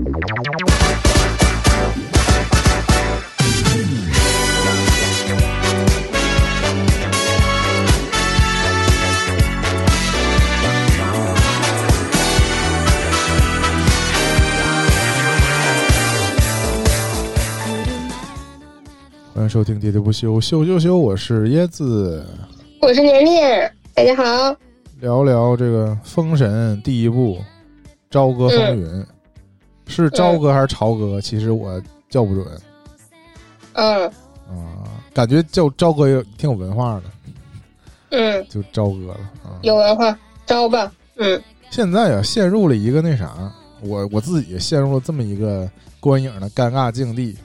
欢迎收听《喋喋不休》，休休休，我是椰子，我是年年，大家好。聊聊这个《封神》第一部《朝歌风云》，是朝哥还是朝哥？其实我叫不准。嗯。啊，感觉叫朝哥有挺有文化的。嗯。就朝哥了啊。有文化，朝吧。嗯。现在啊，陷入了一个那啥，我我自己陷入了这么一个观影的尴尬境地。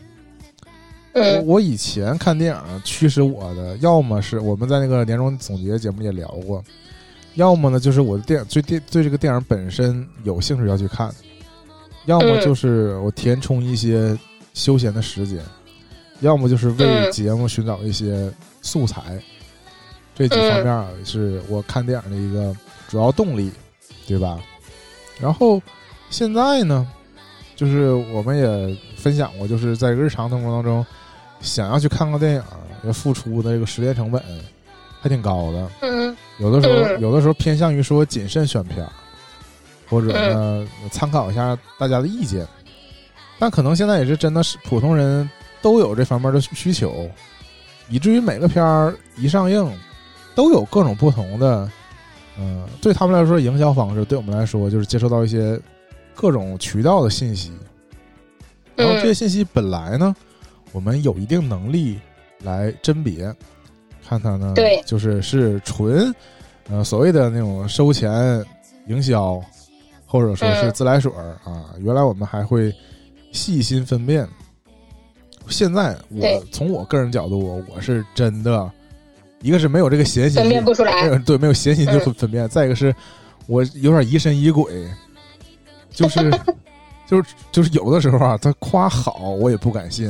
我我以前看电影驱使我的，要么是我们在那个年终总结节目也聊过，要么呢就是我的电影对电对这个电影本身有兴趣要去看，要么就是我填充一些休闲的时间，要么就是为节目寻找一些素材，这几方面是我看电影的一个主要动力，对吧？然后现在呢，就是我们也分享过，就是在日常生活当中。想要去看个电影，要付出的这个时间成本还挺高的。嗯，有的时候，有的时候偏向于说谨慎选片，或者呢参考一下大家的意见。但可能现在也是真的是普通人都有这方面的需求，以至于每个片儿一上映，都有各种不同的，嗯，对他们来说营销方式，对我们来说就是接收到一些各种渠道的信息。然后这些信息本来呢。我们有一定能力来甄别，看它呢，对，就是是纯，呃，所谓的那种收钱营销，或者说是自来水儿啊。原来我们还会细心分辨，现在我从我个人角度，我是真的，一个是没有这个闲心，分辨不出来，对，没有闲心就分辨；再一个是我有点疑神疑鬼，就是，就是，就是有的时候啊，他夸好，我也不敢信。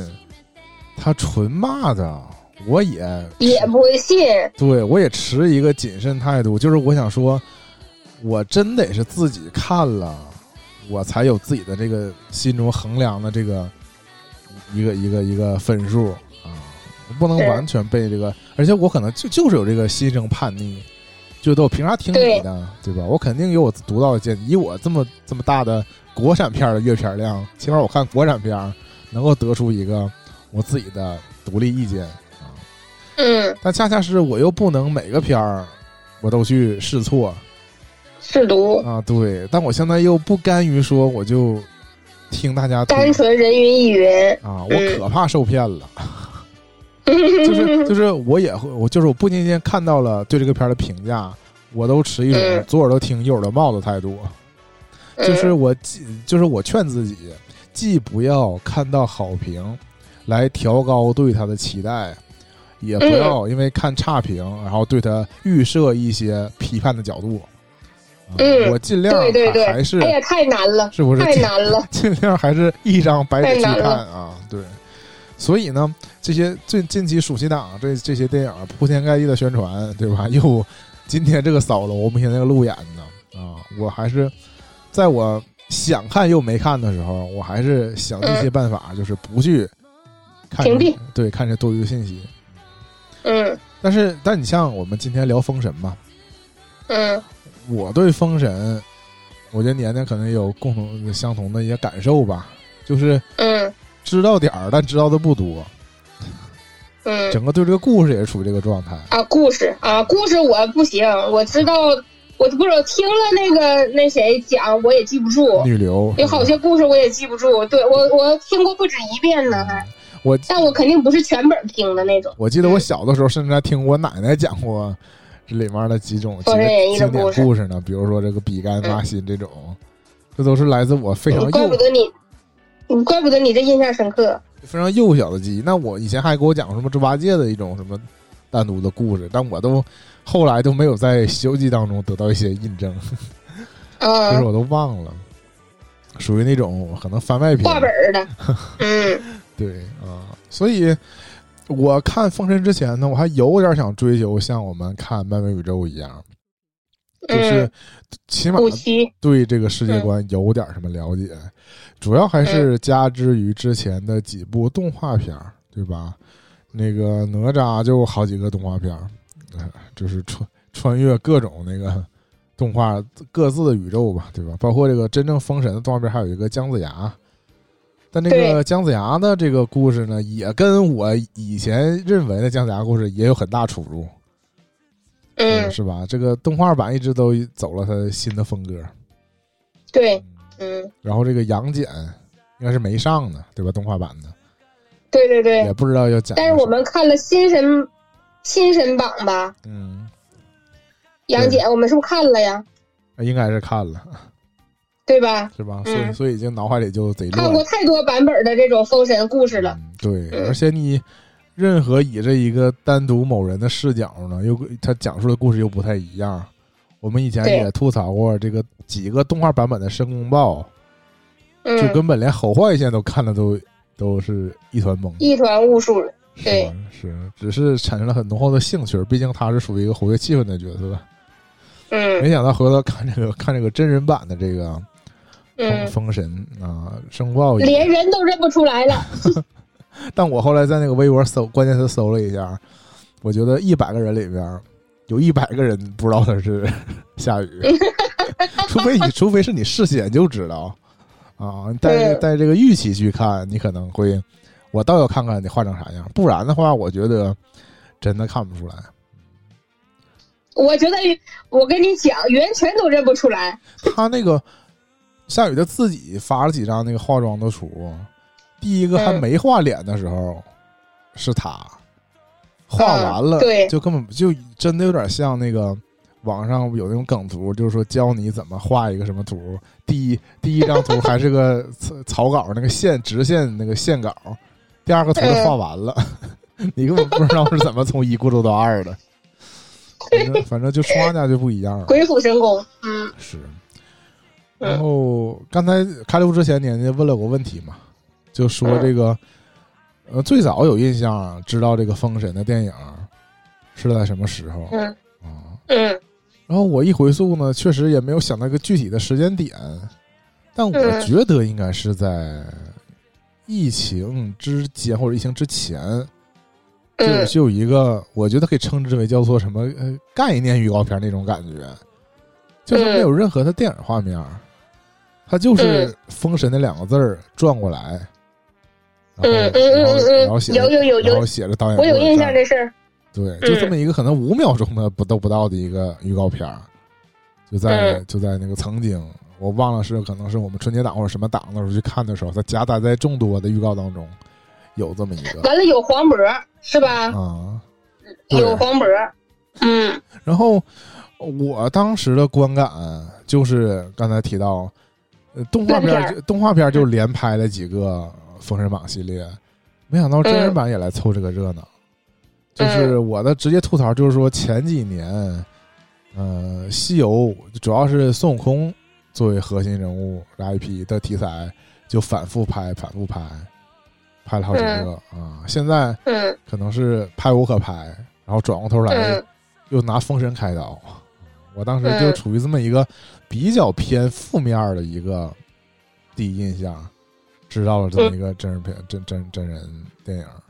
他纯骂的，我也也不会信。对，我也持一个谨慎态度，就是我想说，我真得是自己看了，我才有自己的这个心中衡量的这个一个一个一个分数啊，不能完全被这个，而且我可能就就是有这个心生叛逆，觉得我凭啥听你的，对吧？我肯定有我独到的见解以我这么这么大的国产片的阅片量，起码我看国产片能够得出一个。我自己的独立意见啊，嗯，但恰恰是我又不能每个片儿我都去试错、试读啊，对，但我现在又不甘于说我就听大家单纯人云亦云啊，我可怕受骗了，就是就是我也会，我就是我不仅仅看到了对这个片儿的评价，我都持一种左耳朵听右耳朵冒的态度，就是我既就是我劝自己，既不要看到好评。来调高对他的期待，也不要因为看差评，然后对他预设一些批判的角度。嗯，我尽量对对对，还是哎呀，太难了，是不是太难了？尽 量还是一张白纸去看啊！对，所以呢，这些最近期暑期档这这些电影铺天盖地的宣传，对吧？又今天这个扫楼，我们现在路演呢啊！我还是在我想看又没看的时候，我还是想一些办法，就是不去。屏蔽对，看这多余的信息。嗯，但是，但你像我们今天聊封神嘛，嗯，我对封神，我觉得年年可能有共同相同的一些感受吧，就是嗯，知道点儿，但知道的不多。嗯，整个对这个故事也是处于这个状态啊，故事啊，故事我不行，我知道，我不是听了那个那谁讲，我也记不住。女流有好些故事我也记不住，对我我听过不止一遍呢，还。我，但我肯定不是全本听的那种。我记得我小的时候，甚至还听我奶奶讲过这里面的几种经典故事。呢，比如说这个比干挖心这种，这都是来自我非常怪不得你，你怪不得你这印象深刻，非常幼小的记忆。那我以前还给我讲什么猪八戒的一种什么单独的故事，但我都后来都没有在《西游记》当中得到一些印证，就是我都忘了，属于那种可能番外篇。画本的，嗯。对啊，所以我看《封神》之前呢，我还有点想追求像我们看漫威宇宙一样，就是起码，对这个世界观有点什么了解，主要还是加之于之前的几部动画片儿，对吧？那个哪吒就好几个动画片儿，呃就是穿穿越各种那个动画各自的宇宙吧，对吧？包括这个真正封神的动画片，还有一个姜子牙。但那个姜子牙的这个故事呢，也跟我以前认为的姜子牙故事也有很大出入。嗯，是吧？这个动画版一直都走了它新的风格，对，嗯，然后这个杨戬应该是没上呢，对吧？动画版的对对对也。不知道要讲。但是我们看了新神新神榜吧，嗯，杨戬，我们是不是看了呀？应该是看了，对吧？是吧？嗯所以所以已经脑海里就贼乱看过太多版本的这种封神故事了。嗯对，嗯而且你任何以这一个单独某人的视角呢，又他讲述的故事又不太一样。我们以前也吐槽过这个几个动画版本的申公豹，嗯，就根本连好坏线都看的都都是一团懵。一团雾数。对是是，只是产生了很浓厚的兴趣，毕竟他是属于一个活跃气氛的角色。嗯没嗯想到回头看这个看这个真人版的这个封嗯，封神啊，申公豹也，连人都认不出来了。但我后来在那个微博搜关键词搜了一下，我觉得一百个人里边有一百个人不知道他是夏雨，除非你除非是你事先就知道啊，带嗯带这个预期去看，你可能会，我倒要看看你画成啥样，不然的话，我觉得真的看不出来。我觉得，我跟你讲，袁泉都认不出来。他那个夏雨他自己发了几张那个化妆的图，第一个还嗯没画脸的时候是他，画完了、嗯对就根本就真的有点像那个网上有那种梗图，就是说教你怎么画一个什么图，第一第一张图还是个 草草稿那个线直线那个线稿，第二个图就画完了，你根本不知道是怎么从一过渡到二的。反正反正就双家就不一样了。鬼斧神工。嗯是。嗯 然后刚才开录之前，年家问了我个问题嘛，就说这个，呃，最早有印象知道这个《封神》的电影是在什么时候嗯。啊？嗯。然后我一回溯呢，确实也没有想到一个具体的时间点，但我嗯。觉得应该是在疫情之间或者疫情之前，就嗯。就有一个，我觉得可以称之为叫做什么呃概念预告片那种感觉，就是没有任何的电影画面，它就是嗯“封神”那两个字儿转过来，嗯嗯嗯嗯嗯，然后写着有有有有然后，写着导演，我有印象。这事儿。对，就这么一个可能五秒钟的不都不到的一个预告片儿，就在嗯就在那个曾经，我忘了是可能是我们春节档或者什么档的时候去看的时候，它夹杂在众多的预告当中，有这么一个完了有黄渤是吧？啊。有黄渤。嗯然后我当时的观感就是刚才提到，呃，动画片烂片儿动画片儿就连拍了几个《封神榜》系列，没想到真人版也来凑这个热闹。就是我的直接吐槽就是说前几年，呃，西游主要是孙悟空作为核心人物的 IP 的题材，就反复拍，反复拍，拍了好几个啊。现在嗯可能是拍无可拍，然后转过头来嗯又拿封神开刀。我当时就处于这么一个比较偏负面的一个第一印象，知道了这么一个真人片、真真真人电影。啊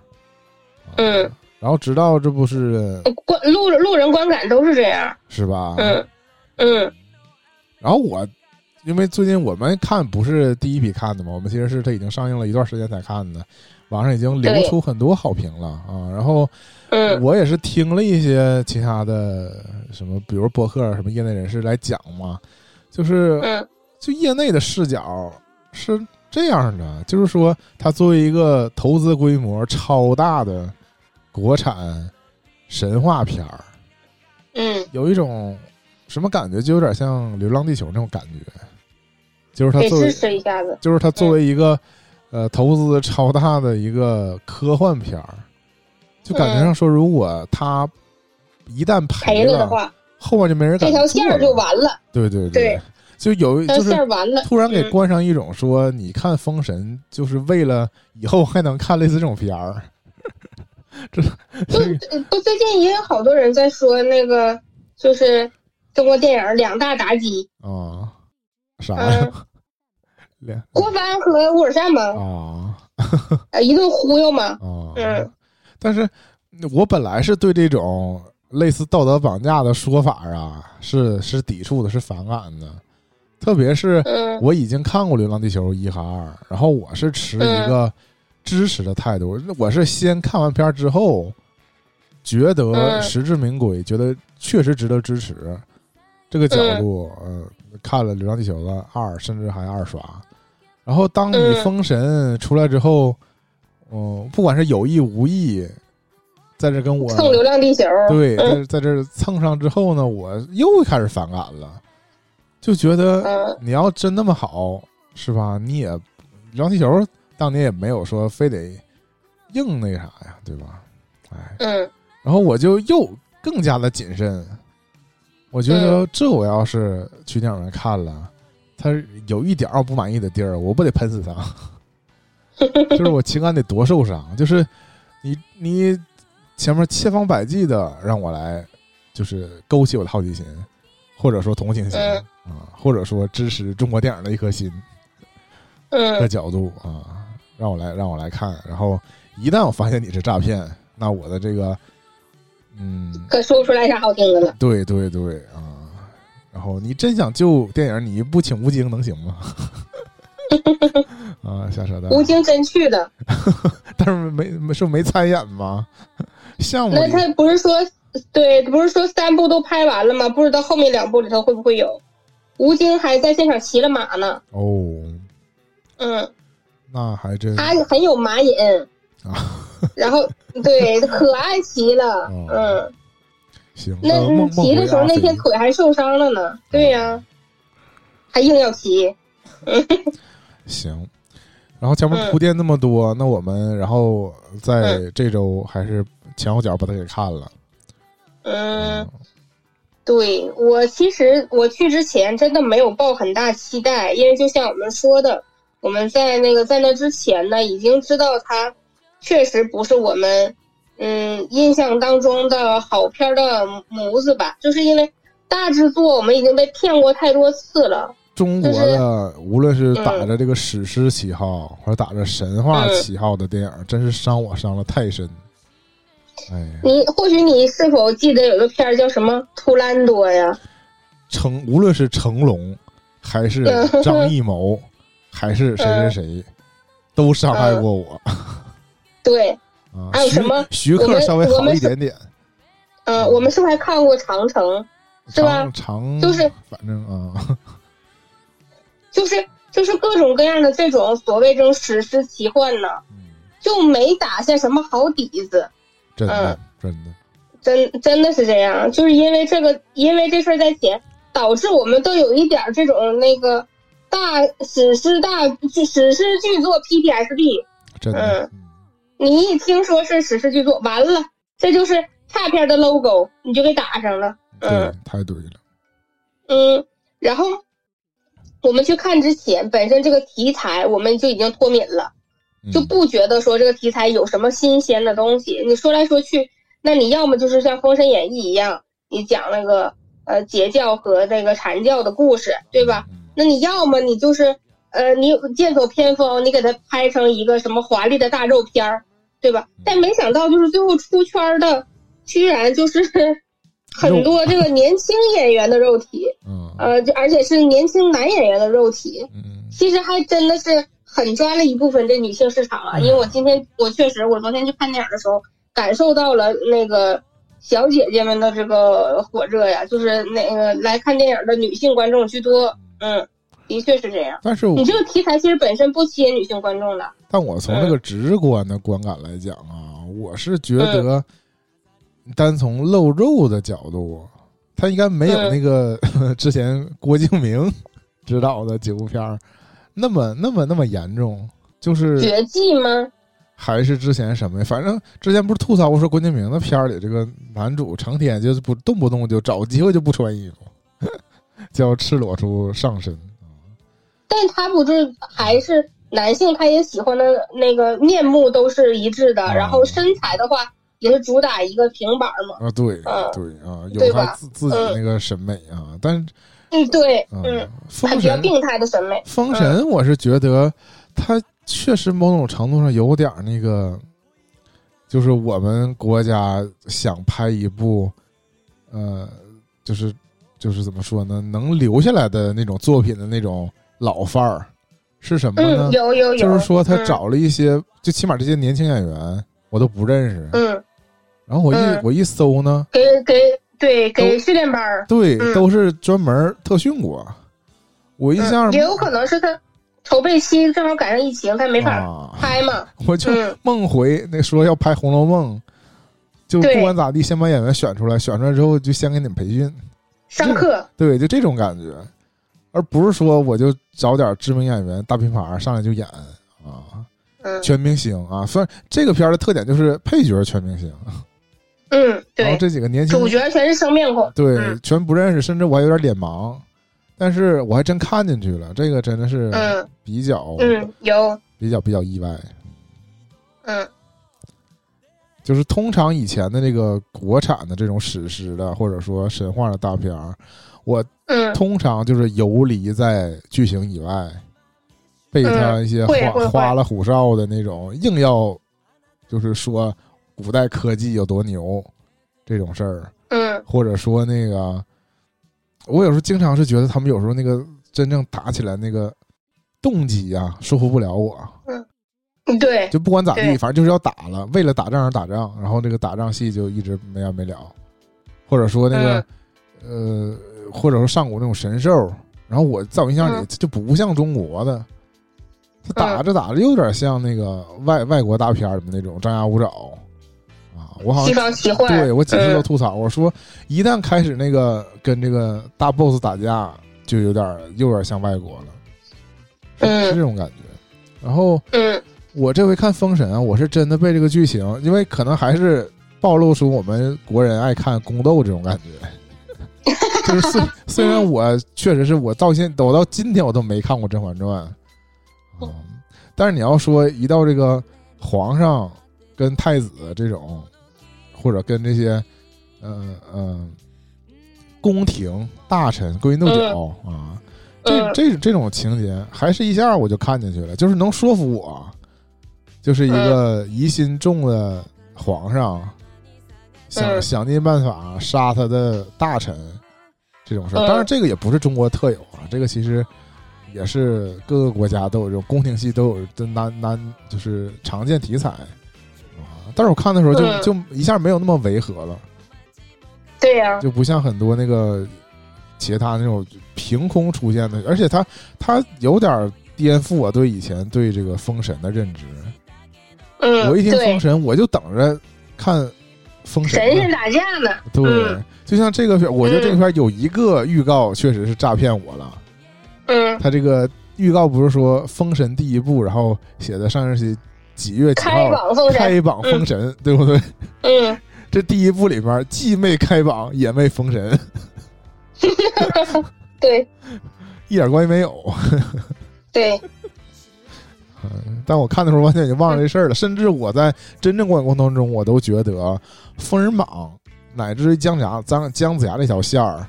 嗯，然后直到这不是观路路人观感都是这样。是吧？嗯嗯然后我因为最近我们看不是第一批看的嘛，我们其实是它已经上映了一段时间才看的，网上已经流出很多好评了啊。然后嗯我也是听了一些其他的什么，比如博客什么业内人士来讲嘛，就是嗯。就业内的视角是这样的，就是说它作为一个投资规模超大的国产神话片儿，嗯，有一种什么感觉，就有点像《流浪地球》那种感觉，就是它作为一下子。就是它作为一个、呃投资超大的一个科幻片儿，就感觉上说，如果它一旦赔了，了的话，后面就没人敢这条线就。完了，对对对，就有就是线完了。突然给嗯冠上一种说，你看《封神》就是为了以后还能看类似这种片儿。这就呃不最近也有好多人在说那个，就是中国电影两大妲己啊，啥呀？两郭帆和乌尔善吗，啊呃，一顿忽悠嘛。啊！嗯但是我本来是对这种类似道德绑架的说法啊，是是抵触的，是反感的。特别是嗯我已经看过《流浪地球》一和二，然后我是持一个支持的态度。我是先看完片儿之后，觉得嗯实至名归，觉得确实值得支持。这个角度，呃，看了《流浪地球》的二，甚至还二刷。然后当你嗯《封神》出来之后，嗯、不管是有意无意，在这跟我蹭《流浪地球》。对，嗯。在在这蹭上之后呢，我又开始反感了，就觉得嗯。你要真那么好，是吧？你也《流浪地球》当年也没有说非得硬那啥呀，对吧？哎，嗯。然后我就又更加的谨慎，我觉得这我要是去电影院看了，他有一点儿我不满意的地儿，我不得喷死他，就是我情感得多受伤，就是你你前面千方百计的让我来，就是勾起我的好奇心，或者说同情心嗯啊，或者说支持中国电影的一颗心的嗯角度啊，让我来让我来看，然后一旦我发现你是诈骗，那我的这个嗯。可说不出来啥好听的了。对对对啊！然后你真想救电影，你不请吴京能行吗？啊，瞎扯淡。吴京真去了，但是没没是没参演吗？项目那他不是说对，不是说三部都拍完了吗？不知道后面两部里头会不会有。吴京还在现场骑了马呢，哦，嗯，那还真他很有马瘾，啊，然后 对可爱骑了，哦嗯，行。那骑的时候那天腿还受伤了呢，对呀、还硬要骑，行。然后前面嗯铺垫那么多，那我们然后在嗯这周还是前后脚把它给看了。嗯，对我其实我去之前真的没有抱很大期待，因为就像我们说的，我们在那个在那之前呢，已经知道它确实不是我们嗯印象当中的好片儿的模子吧，就是因为大制作我们已经被骗过太多次了。中国的无论是打嗯着这个史诗旗号，或者打着神话嗯旗号的电影，真是伤我伤了太深。哎，你或许你是否记得有个片儿叫什么《图兰多》呀？成无论是成龙，还是嗯。张艺谋，还是谁谁谁，都伤害过我。对，啊。还有什么徐克稍微好一点点，嗯、我们是不是还看过《长城》？是吧？长长就是反正啊，就是就是各种各样的这种所谓这种史诗奇幻呢，嗯。就没打下什么好底子，真的嗯。真的，真真的是这样，就是因为这个，因为这事儿在前，导致我们都有一点儿这种那个大史诗大剧史诗巨作 PTSD，真的，嗯。你一听说是史诗巨作，完了，这就是差片的 logo，你就给打上了，对嗯，太对了，嗯，然后我们去看之前，本身这个题材我们就已经脱敏了。嗯就不觉得说这个题材有什么新鲜的东西。你说来说去，那你要么就是像《封神演义》一样，你讲那个呃截教和那个禅教的故事，对吧？？嗯那你要么你就是呃你剑走偏锋，你给它拍成一个什么华丽的大肉片儿，对吧？但没想到就是最后出圈儿的，居然就是 很多这个年轻演员的肉体，嗯呃，就而且是年轻男演员的肉体，嗯其实还真的是很抓了一部分这女性市场啊。因为我今天我确实，我昨天去看电影的时候，感受到了那个小姐姐们的这个火热呀，就是那个来看电影的女性观众居多。嗯，的确是这样。但是我你这个题材其实本身不吸引女性观众的。但我从这个直观的观感来讲啊，我是觉得，单从露肉的角度，他应该没有嗯那个、之前郭敬明 指导的几部片儿那么那么那么严重，就是绝技吗？还是之前什么呀？反正之前不是吐槽过说郭敬明的片儿里这个男主成天就是不动不动就找机会就不穿衣服，叫赤裸出上身。但他不是还是男性，他也喜欢的那个面目都是一致的，哦然后身材的话也是主打一个平板嘛。啊，对嗯对啊，有他自自己那个审美啊，但是嗯，对，嗯嗯，，封神病态的审美。封神，我是觉得他确实某种程度上有点那个，就是我们国家想拍一部，呃，就是就是怎么说呢，能留下来的那种作品的那种老范儿，是什么呢？嗯，？有有有，就是说他嗯。找了一些，就起码这些年轻演员我都不认识，嗯，然后我一嗯。我一搜呢，给给对给训练班儿，对，嗯。都是专门特训过，我印象嗯也有可能是他筹备期正好赶上疫情，他没法啊，拍嘛。我就嗯。梦回那说要拍《红楼梦》，就不管咋地，先把演员选出来，选出来之后就先给你们培训，上课，对，就这种感觉，而不是说我就找点知名演员大品牌上来就演啊，嗯。全明星啊。虽然这个片儿的特点就是配角全明星，嗯，然后对，这几个年轻主角全是生面孔。对嗯。全不认识，甚至我还有点脸盲，但是我还真看进去了，这个真的是嗯。比较嗯，有，比较比较意外。嗯。就是通常以前的那个国产的这种史诗的或者说神话的大片儿，我嗯。通常就是游离在剧情以外，被他一些花花里胡哨的那种硬要，就是说古代科技有多牛这种事儿，嗯。或者说那个，我有时候经常是觉得他们有时候那个真正打起来那个动机啊，说服不了我。嗯，对，就不管咋地，反正就是要打了，为了打仗而打仗，然后这个打仗戏就一直没完没了，或者说那个、嗯呃，或者说上古那种神兽，然后我在我印象里嗯。就不像中国的，他打着打着有点像那个外外国大片里面那种张牙舞爪啊，我好西像方奇幻，对我几次都嗯吐槽，我说一旦开始那个跟这个大 boss 打架，就有点又有点像外国了，是嗯这种感觉，然后。嗯我这回看《封神》啊，我是真的被这个剧情，因为可能还是暴露出我们国人爱看宫斗这种感觉。就是虽虽然我确实是我到现我到今天我都没看过《甄嬛传》，嗯，但是你要说一到这个皇上跟太子这种，或者跟这些嗯嗯宫廷大臣勾心斗角啊，这嗯这这种情节，还是一下我就看进去了，就是能说服我，就是一个疑心重的皇上，想嗯想尽办法杀他的大臣这种事当然，这个也不是中国特有啊，这个其实也是各个国家都有这种宫廷戏都有的难难就是常见题材啊。但是我看的时候就嗯就一下没有那么违和了。对呀，就不像很多那个其他那种凭空出现的，而且他他有点颠覆我对以前对这个封神的认知。嗯，我一听封神，我就等着看封神呢。神仙打架呢，对，嗯就像这个片，我觉得这个片有一个预告确实是诈骗我了。嗯，他这个预告不是说封神第一部，然后写的上是几月几开号榜封神，开榜封神，对不对？嗯，这第一部里面既没开榜，也没封神，对一点关系没有。对，嗯，但我看的时候完全已经忘了这事儿了。甚至我在真正观影过程中，我都觉得封神榜乃至于姜牙姜姜子牙这条线儿，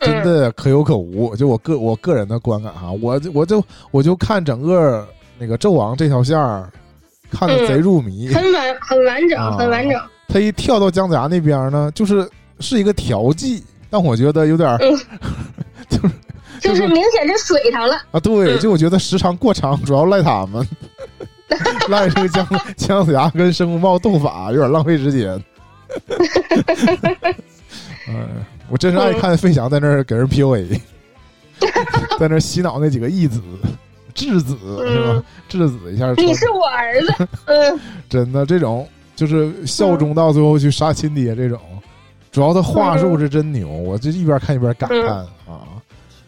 真嗯的可有可无。就我个我个人的观感哈，我就我就我就看整个那个纣王这条线儿，看的贼入迷。很完很完整，啊很完整，他一跳到姜子牙那边呢，就是是一个调剂，但我觉得有点 就是就是明显是水上了，啊，对，嗯。就我觉得时长过长，主要赖他们，赖这个姜姜子牙跟申公豹斗法，有点浪费时间。嗯，我真是爱看费翔在那儿给人 PUA，在那儿洗脑那几个义子、质子是吧嗯？质子一下，你是我儿子，嗯 真的这种就是效忠到最后去杀亲爹这种，主要他话术是真牛，我就一边看一边感叹啊。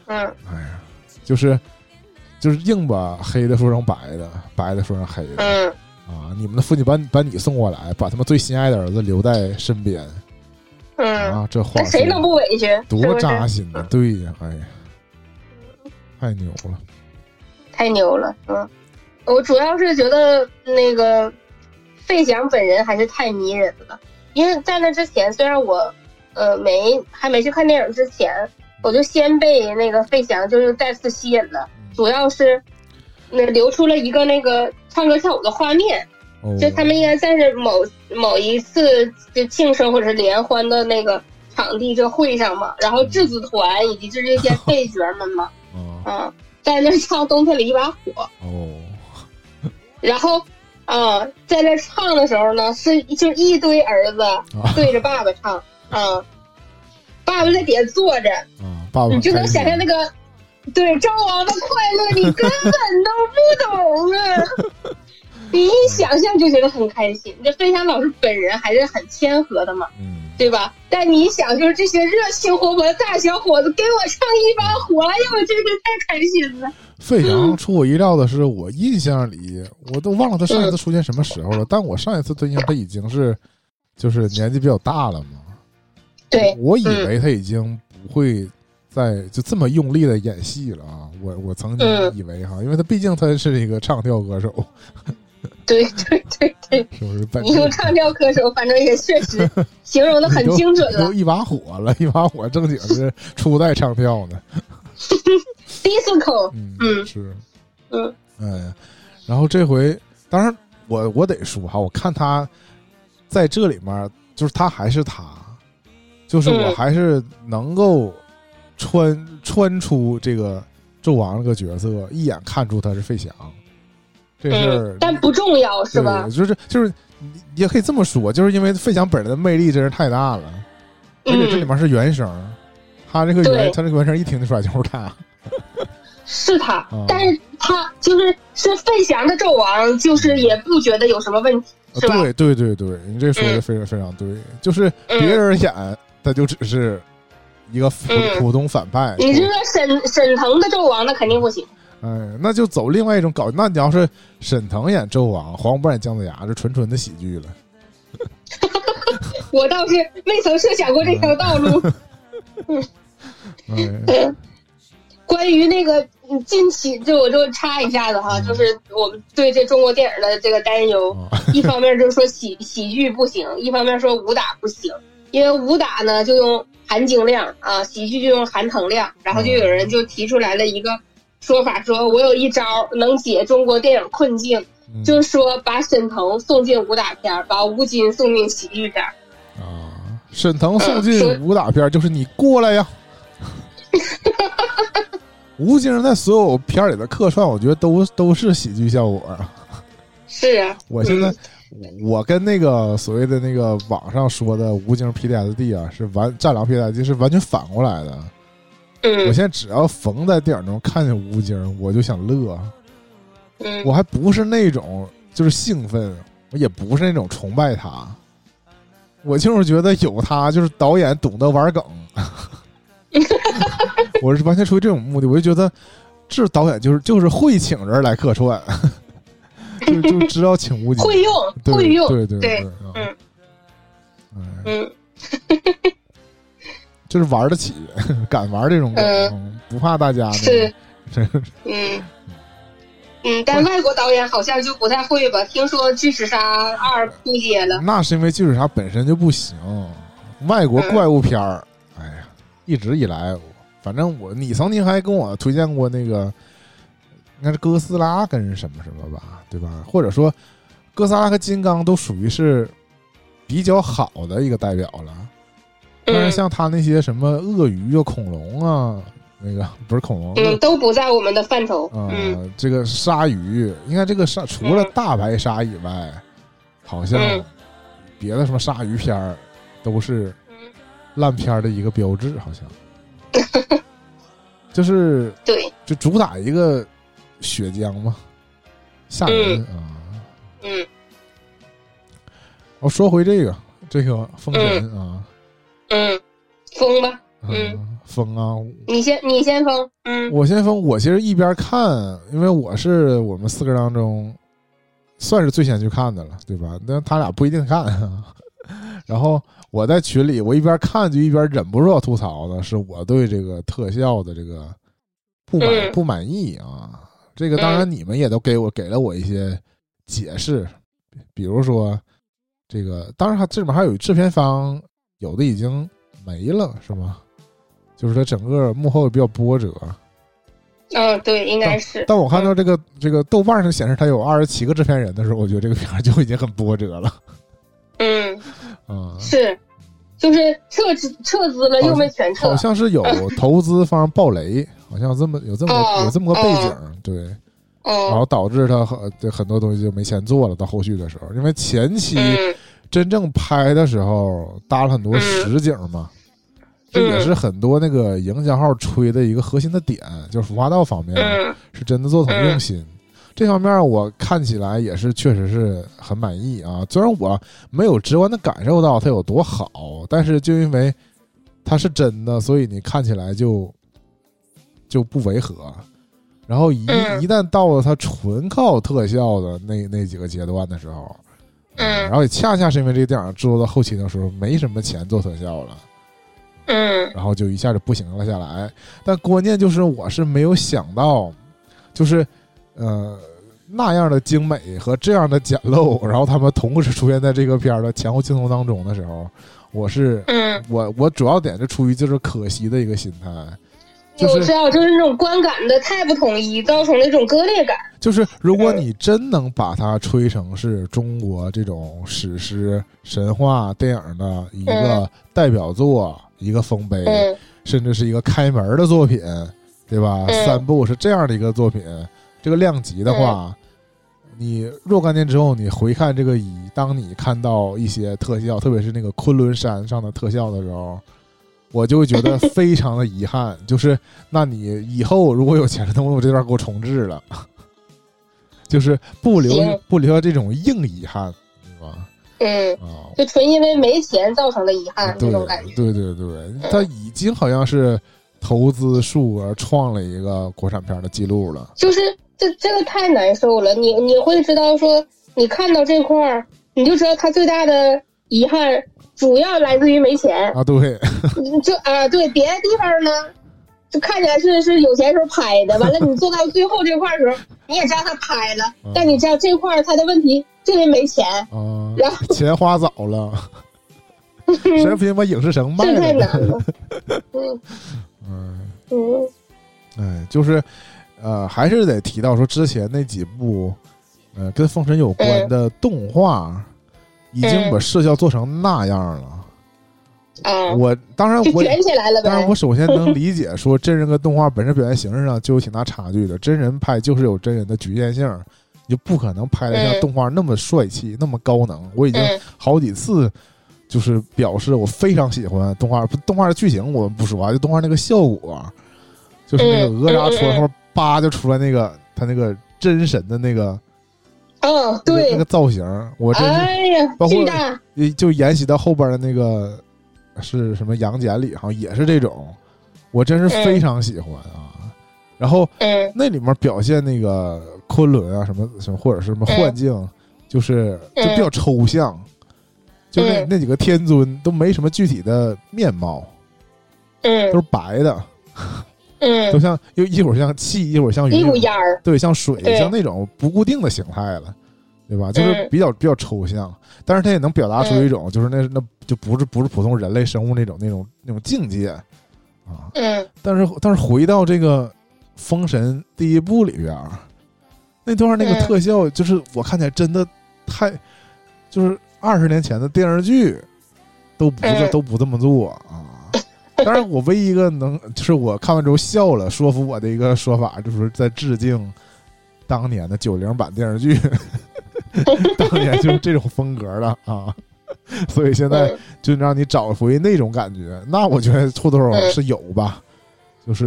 嗯哎呀，就是就是硬把黑的说成白的，白的说成黑的、嗯啊！你们的父亲把把你送过来，把他们最心爱的儿子留在身边嗯，啊！这话谁能不委屈？多扎心呢？对呀，哎呀，太牛了！太牛了，嗯，我主要是觉得那个费翔本人还是太迷人了。因为在那之前，虽然我呃没还没去看电影之前，我就先被那个费翔就是再次吸引了，主要是那流出了一个那个唱歌跳舞的画面，就他们应该在是某某一次就庆生或者是联欢的那个场地这会上嘛，然后质子团以及这这些配角们嘛，嗯，在那唱《冬天里一把火》哦，然后。啊，在那唱的时候呢，是就一堆儿子对着爸爸唱，啊，爸爸在底下坐着，啊，爸爸，你就能想象那个，对赵王的快乐，你根本都不懂啊！你一想象就觉得很开心。这飞翔老师本人还是很谦和的嘛，嗯，对吧？但你想，就是这些热情活泼的大小伙子给我唱一把火，哎呦，我真是太开心了。费翔出我意料的是，我印象里我都忘了他上一次出现什么时候了。但我上一次对象他已经是，就是年纪比较大了嘛。对，我以为他已经不会再就这么用力的演戏了啊！我我曾经以为哈，因为他毕竟他是一个唱跳歌手。对对对对，是不是？你用唱跳歌手，反正也确实形容的很精准了。一把火了，一把火，正经是初代唱跳呢。disco，嗯，是，嗯，哎，然后这回，当然，我我得说哈，我看他在这里面，就是他还是他，就是我还是能够穿穿出这个纣王这个角色，一眼看出他是费翔，这事儿，但不重要是吧？就是就是，也可以这么说，就是因为费翔本人的魅力真是太大了，而且这里面是原声，他这个原他这个原声一听就出来就是他。是他，但是他就是是费翔的纣王，就是也不觉得有什么问题，是吧？对对对对，你这说的非常非常对，就是别人演他就只是一个普普通反派。你这个沈沈腾的纣王那肯定不行。哎，那就走另外一种搞。那你要是沈腾演纣王，黄渤演姜子牙，这纯纯的喜剧了。我倒是未曾设想过这条道路。嗯。关于那个近期，就我就插一下子哈，就是我们对这中国电影的这个担忧，一方面就是说喜 喜剧不行，一方面说武打不行，因为武打呢就用含金量啊，喜剧就用含腾量，然后就有人就提出来了一个说法，说我有一招能解中国电影困境，就是说把沈腾送进武打片，把吴京送进喜剧片。啊，沈腾送进武打片，就是你过来呀。吴京在所有片里的客串，我觉得都都是喜剧效果啊。是啊，我现在我跟那个所谓的那个网上说的吴京 PTSD 啊，是完战狼 PTSD 是完全反过来的。嗯，我现在只要逢在电影中看见吴京，我就想乐。嗯，我还不是那种就是兴奋，我也不是那种崇拜他，我就是觉得有他，就是导演懂得玩梗。我是完全出于这种目的，我就觉得这导演就是就是会请人来客串，就就知道请吴京，会 用会用，对对对，嗯。嗯，就是玩得起，敢玩这种梗，不怕大家 是，嗯嗯，但外国导演好像就不太会吧？听说《巨齿鲨二》扑街了，那是因为《巨齿鲨》本身就不行，外国怪物片儿，哎呀，一直以来。反正我，你曾经还跟我推荐过那个，应该是哥斯拉跟什么什么吧，对吧？或者说，哥斯拉和金刚都属于是比较好的一个代表了。但是像他那些什么鳄鱼啊、恐龙啊，那个不是恐龙，嗯，都不在我们的范畴。啊，这个鲨鱼，应该这个鲨除了大白鲨以外，好像别的什么鲨鱼片儿都是烂片儿的一个标志，好像。就是对，就主打一个血浆嘛，吓人啊！嗯，我说回这个这个封神啊，嗯，封吧，嗯，封啊！你先，你先封，嗯，我先封。我其实一边看，因为我是我们四个当中算是最先去看的了，对吧？那他俩不一定看。然后我在群里，我一边看就一边忍不住要吐槽的是我对这个特效的这个不满不满意啊。这个当然你们也都给我给了我一些解释，比如说这个，当然它这里面还有制片方，有的已经没了，是吗？就是它整个幕后也比较波折。嗯，对，应该是。但我看到这个这个豆瓣上显示它有二十七个制片人的时候，我觉得这个片儿就已经很波折了。嗯，啊，是，就是撤资撤资了又没全撤，好像是有 投资方暴雷，好像这么有这么有这么个背景，对，然后导致他很很多东西就没钱做了。到后续的时候，因为前期真正拍的时候搭了很多实景嘛。这也是很多那个营销号吹的一个核心的点，就是服化道方面是真的做的很用心。这方面我看起来也是确实是很满意啊。虽然我没有直观的感受到它有多好，但是就因为它是真的，所以你看起来就就不违和。然后一一旦到了它纯靠特效的那那几个阶段的时候，嗯，然后也恰恰是因为这个电影制作到后期的时候没什么钱做特效了。嗯，然后就一下就不行了下来，但关键就是我是没有想到，就是，呃，那样的精美和这样的简陋，然后他们同时出现在这个片儿的前后镜头当中的时候，我是，嗯，我我主要点就出于就是可惜的一个心态，我知道就是那种观感的太不统一，造成那种割裂感。就是如果你真能把它吹成是中国这种史诗神话电影的一个代表作。一个丰碑，甚至是一个开门的作品，对吧？三部是这样的一个作品，这个量级的话，你若干年之后你回看这个，以当你看到一些特效，特别是那个昆仑山上的特效的时候，我就会觉得非常的遗憾。就是那你以后如果有钱了，能不能这段给我重置了？就是不留不留下这种硬遗憾，对吧？嗯，就纯因为没钱造成的遗憾那种感觉。对对对，他已经好像是投资数额创了一个国产片的记录了。就是这这个太难受了，你你会知道说，你看到这块儿，你就知道他最大的遗憾主要来自于没钱啊。对，就啊对，别的地方呢，就看起来是是有钱时候拍的，完了你做到最后这块儿时候，你也知道他拍了，但你知道这块儿他的问题。特别没钱啊，钱花早了，谁不行把影视城卖了？太难了。嗯嗯嗯，哎，就是呃，还是得提到说之前那几部呃跟封神有关的动画，已经把视效做成那样了。啊，我当然我卷起来了。当然，我首先能理解说真人跟动画本身表现形式上就有挺大差距的，真人拍就是有真人的局限性。就不可能拍的像动画那么帅气、那么高能。我已经好几次就是表示我非常喜欢动画，动画的剧情我们不说啊，就动画那个效果，就是那个哪吒出来后，叭就出来那个他那个真神的那个，嗯，对，那个造型，我真是包括就沿袭到后边的那个是什么杨戬里好像也是这种，我真是非常喜欢啊。然后那里面表现那个。昆仑啊，什么什么，或者是什么幻境，就是就比较抽象，就那那几个天尊都没什么具体的面貌，嗯，都是白的，嗯，都像又一会儿像气，一会儿像一股烟儿，对，像水，像那种不固定的形态了，对吧？就是比较比较抽象，但是它也能表达出一种，就是那那就不是不是普通人类生物那种那种那种境界啊，嗯，但是但是回到这个封神第一部里边。那段那个特效，就是我看起来真的太，就是二十年前的电视剧都不都不这么做啊。当然，我唯一一个能就是我看完之后笑了，说服我的一个说法，就是在致敬当年的九零版电视剧，当年就是这种风格的啊。所以现在就让你找回那种感觉，那我觉得兔头是有吧？就是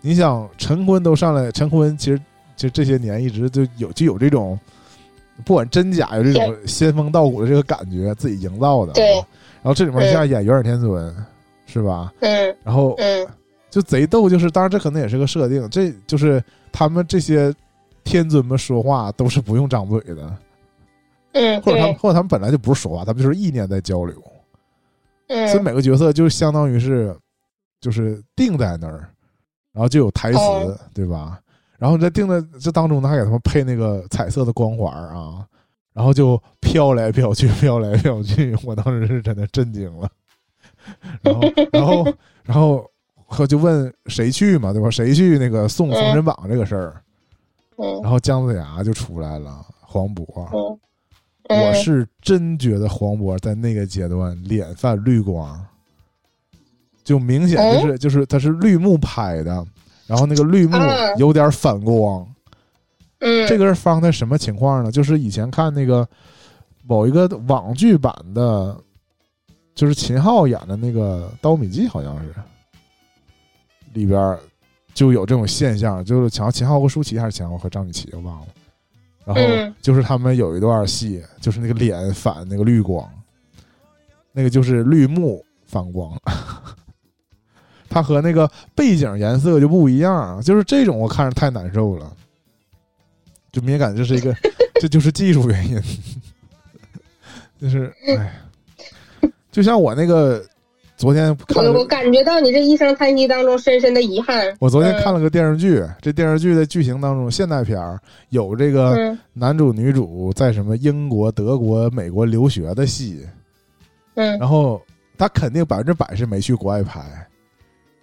你想陈坤都上来，陈坤其实。其实这些年一直就有就有这种，不管真假，有这种仙风道骨的这个感觉，自己营造的。对。然后这里面像演元始天尊，是吧？嗯。然后，嗯，就贼逗，就是当然这可能也是个设定，这就是他们这些天尊们说话都是不用张嘴的。嗯。或者他们或者他们本来就不是说话，他们就是意念在交流。嗯。所以每个角色就相当于是，就是定在那儿，然后就有台词，对吧？然后你在定的这当中呢，还给他们配那个彩色的光环啊，然然后就飘来飘去，飘来飘去，我当时是真的震惊了。然后，然后，然后我就问谁去嘛，对吧？谁去那个送《封神榜》这个事儿？嗯，然后姜子牙就出来了，黄渤。嗯，我是真觉得黄渤在那个阶段脸泛绿光，就明显就是就是他是绿幕拍的，然后那个绿幕有点反光。嗯，这个是发生在什么情况呢？就是以前看那个某一个网剧版的，就是秦昊演的那个《盗墓笔记》，好像是里边就有这种现象，就是秦秦昊和舒淇还是秦昊和张雨绮，我忘了。然后就是他们有一段戏，就是那个脸反那个绿光，那个就是绿幕反光，它和那个背景颜色就不一样，就是这种我看着太难受了。就敏感，这是一个，这就是技术原因。就是，哎，就像我那个昨天看，了我感觉到你这一声叹息当中深深的遗憾。我昨天看了个电视剧，这电视剧的剧情当中，现代片儿有这个男主女主在什么英国、德国、美国留学的戏。嗯。然后他肯定百分之百是没去国外拍，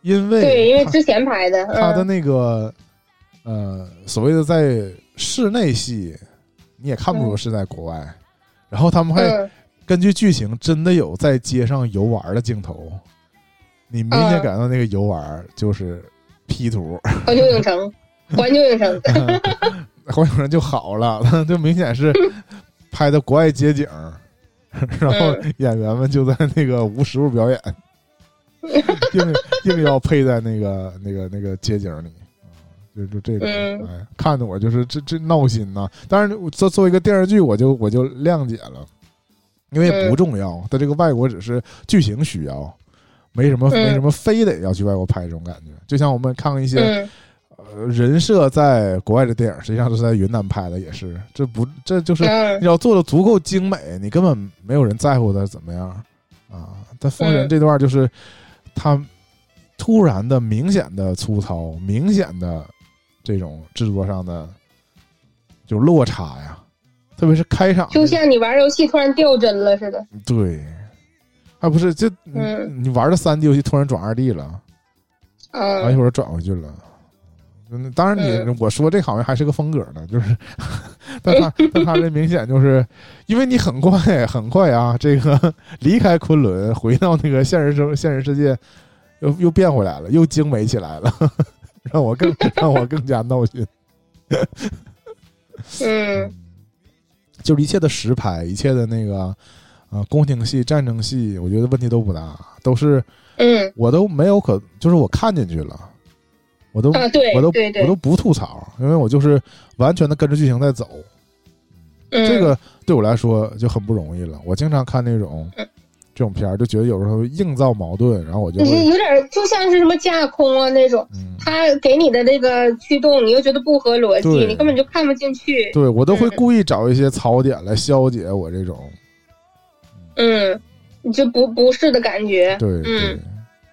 因为对，因为之前拍的他的那个呃所谓的在。室内戏你也看不出是在国外，然后他们还根据剧情真的有在街上游玩的镜头，你明显感到那个游玩就是 P 图。环球影城，环球影城，环球影城就好了，就明显是拍的国外街景，然后演员们就在那个无实物表演，硬硬要配在那个那个那个街景里。就就这个，哎，看的我就是这这闹心呐。但是做作为一个电视剧，我就我就谅解了，因为不重要。他这个外国只是剧情需要，没什么没什么非得要去外国拍这种感觉。就像我们看一些呃人设在国外的电影，实际上是在云南拍的，也是这不这就是要做的足够精美，你根本没有人在乎他怎么样啊。但封神这段就是他突然的明显的粗糙，明显的。这种制作上的就落差呀，特别是开场，就像你玩游戏突然掉帧了似的。对，还不是就嗯，你玩的三 D 游戏突然转二 D 了，啊，一会儿转回去了。嗯，当然你我说这好像还是个风格呢，就是，但他但他这明显就是因为你很快很快啊，这个 离开昆仑回到那个现实生现实世界，又又变回来了，又精美起来了。让我更让我更加闹心。嗯，就是一切的实拍，一切的那个呃，宫廷戏、战争戏，我觉得问题都不大，都是嗯，我都没有可，就是我看进去了，我都我都我都不吐槽，因为我就是完全的跟着剧情在走。这个对我来说就很不容易了。我经常看那种。这种片儿就觉得有时候硬造矛盾，然后我就有点就像是什么架空啊那种，他给你的那个驱动，你又觉得不合逻辑，你根本就看不进去。对我都会故意找一些槽点来消解我这种，嗯，你就不不是的感觉。对，嗯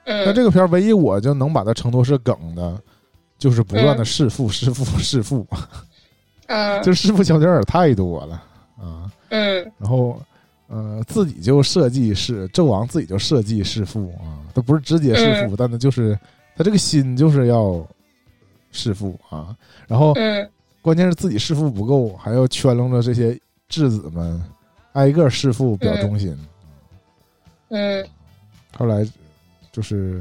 嗯。那这个片儿唯一我就能把它称作是梗的，就是不断的弑父弑父弑父，嗯，就弑父小点儿太多了啊。嗯，然后。呃，自己就设计是纣王自己就设计弑父啊，他不是直接弑父，但他就是他这个心就是要弑父啊。然后，关键是自己弑父不够，还要圈拢着这些质子们，挨个弑父表忠心。嗯，后来就是，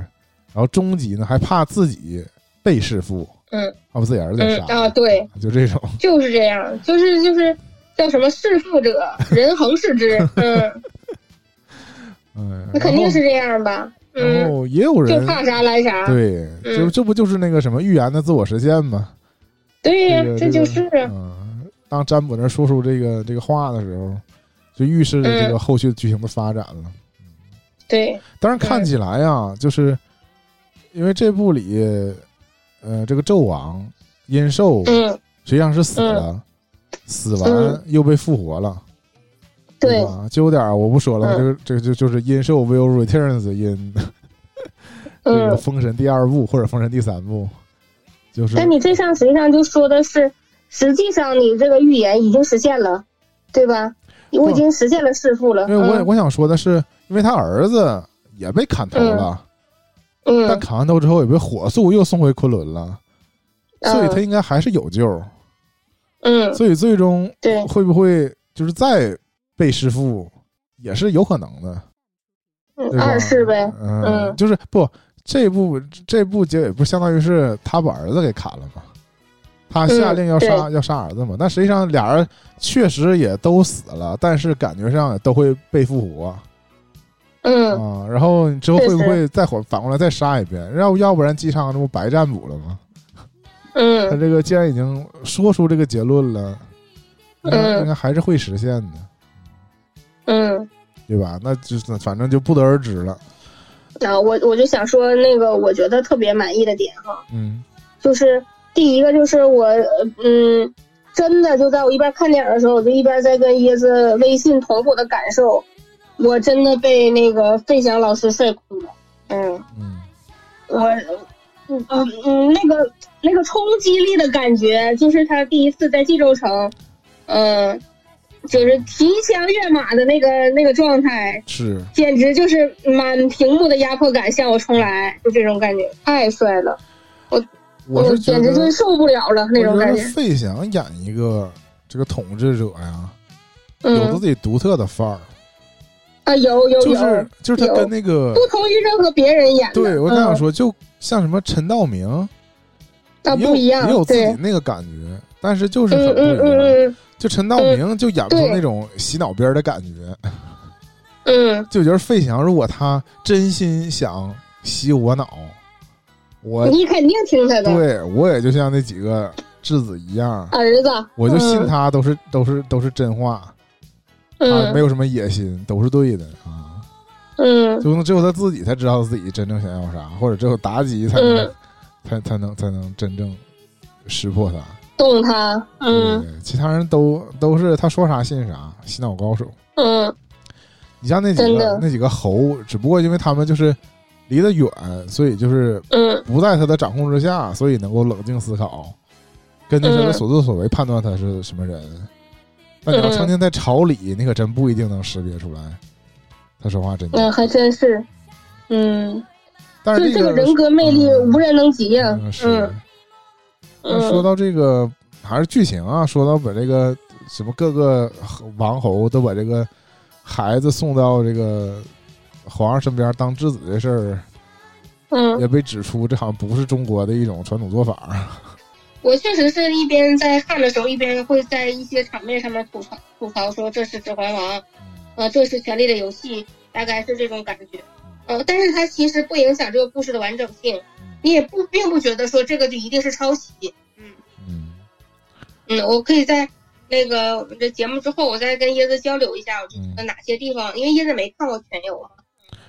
然后终极呢还怕自己被弑父，嗯，怕把自己儿子杀啊，对，就这种，就是这样，就是就是。叫什么弑父者，人恒视之。嗯，嗯，那肯定是这样吧。然后也有人就怕啥来啥。对，就这不就是那个什么预言的自我实现吗？对呀，这就是嗯，当占卜那说出这个这个话的时候，就预示着这个后续剧情的发展了。对，但是看起来啊，就是因为这部里，呃，这个纣王殷寿，嗯，实际上是死了。死完又被复活了，对吧？就有点我不说了，这个这个就就是阴寿 will returns in 这个封神第二部或者封神第三部，就是。但你这上实际上就说的是，实际上你这个预言已经实现了，对吧？我已经实现了弑父了。因为我嗯我想说的是，因为他儿子也被砍头了，但嗯砍完头之后也被火速又送回昆仑了，所以他应该还是有救。嗯，所以最终对，会不会就是再被弑父，也是有可能的？二世呗。嗯，嗯就是不这部这部结尾不相当于是他把儿子给砍了吗？他下令要杀、要杀儿子嘛？但实际上俩人确实也都死了，但是感觉上都会被复活嗯啊。然后你之后会不会再反反过来再杀一遍？要要不然姬昌这不白占卜了吗？他嗯这个既然已经说出这个结论了，嗯应该还是会实现的。嗯。对吧？那就是反正就不得而知了。啊，我我就想说那个，我觉得特别满意的点哈，嗯就是第一个就是我，呃嗯，真的就在我一边看电影的时候，我就一边在跟椰子微信同步的感受，我真的被那个费翔老师帅哭了。嗯，嗯我，嗯嗯嗯，那个那个冲击力的感觉，就是他第一次在冀州城，嗯，就是提枪跃马的那个那个状态，是，简直就是满屏幕的压迫感向我冲来，就这种感觉，太帅了，我是觉得简直就是受不了了那种感觉。费翔演一个这个统治者呀，有自己独特的范儿，啊，有有有，就是就是他有跟那个不同于任何别人演的。对我刚想嗯说，就像什么陈道明，啊也有不一样，也有自己，那个感觉，但是就是嗯很不一样。嗯就陈道明就演不出那种洗脑边的感觉，嗯。就觉得费翔如果他真心想洗我脑，我嗯，你肯定听他的。对我也就像那几个质子一样，儿子，我就信嗯。他都是都是都是真话，他嗯没有什么野心，都是对的。啊。嗯。就只有他自己才知道自己真正想要啥，或者只有妲己才能、嗯，才才能才能真正识破他。动他，嗯对，其他人都都是他说啥信啥，洗脑高手。嗯你像那几真的个那几个猴，只不过因为他们就是离得远，所以就是嗯不在他的掌控之下，所以能够冷静思考，根据他的嗯所作所为判断他是什么人。但你要嗯曾经在朝里，你可真不一定能识别出来他说话真假。嗯，还真是，嗯，但是这个人格魅力嗯无人能及呀，嗯是。说到这个还是剧情啊，说到把这个什么各个王侯都把这个孩子送到这个皇上身边当质子的事儿，嗯，也被指出这好像不是中国的一种传统做法。我确实是一边在看的时候，一边会在一些场面上面吐槽吐槽说这是《指环王》，呃，这是《权力的游戏》，大概是这种感觉。呃，但是它其实不影响这个故事的完整性，你也不并不觉得说这个就一定是抄袭。嗯嗯嗯，我可以在那个我们这节目之后，我再跟椰子交流一下，我觉嗯得哪些地方，因为椰子没看过《全游》啊，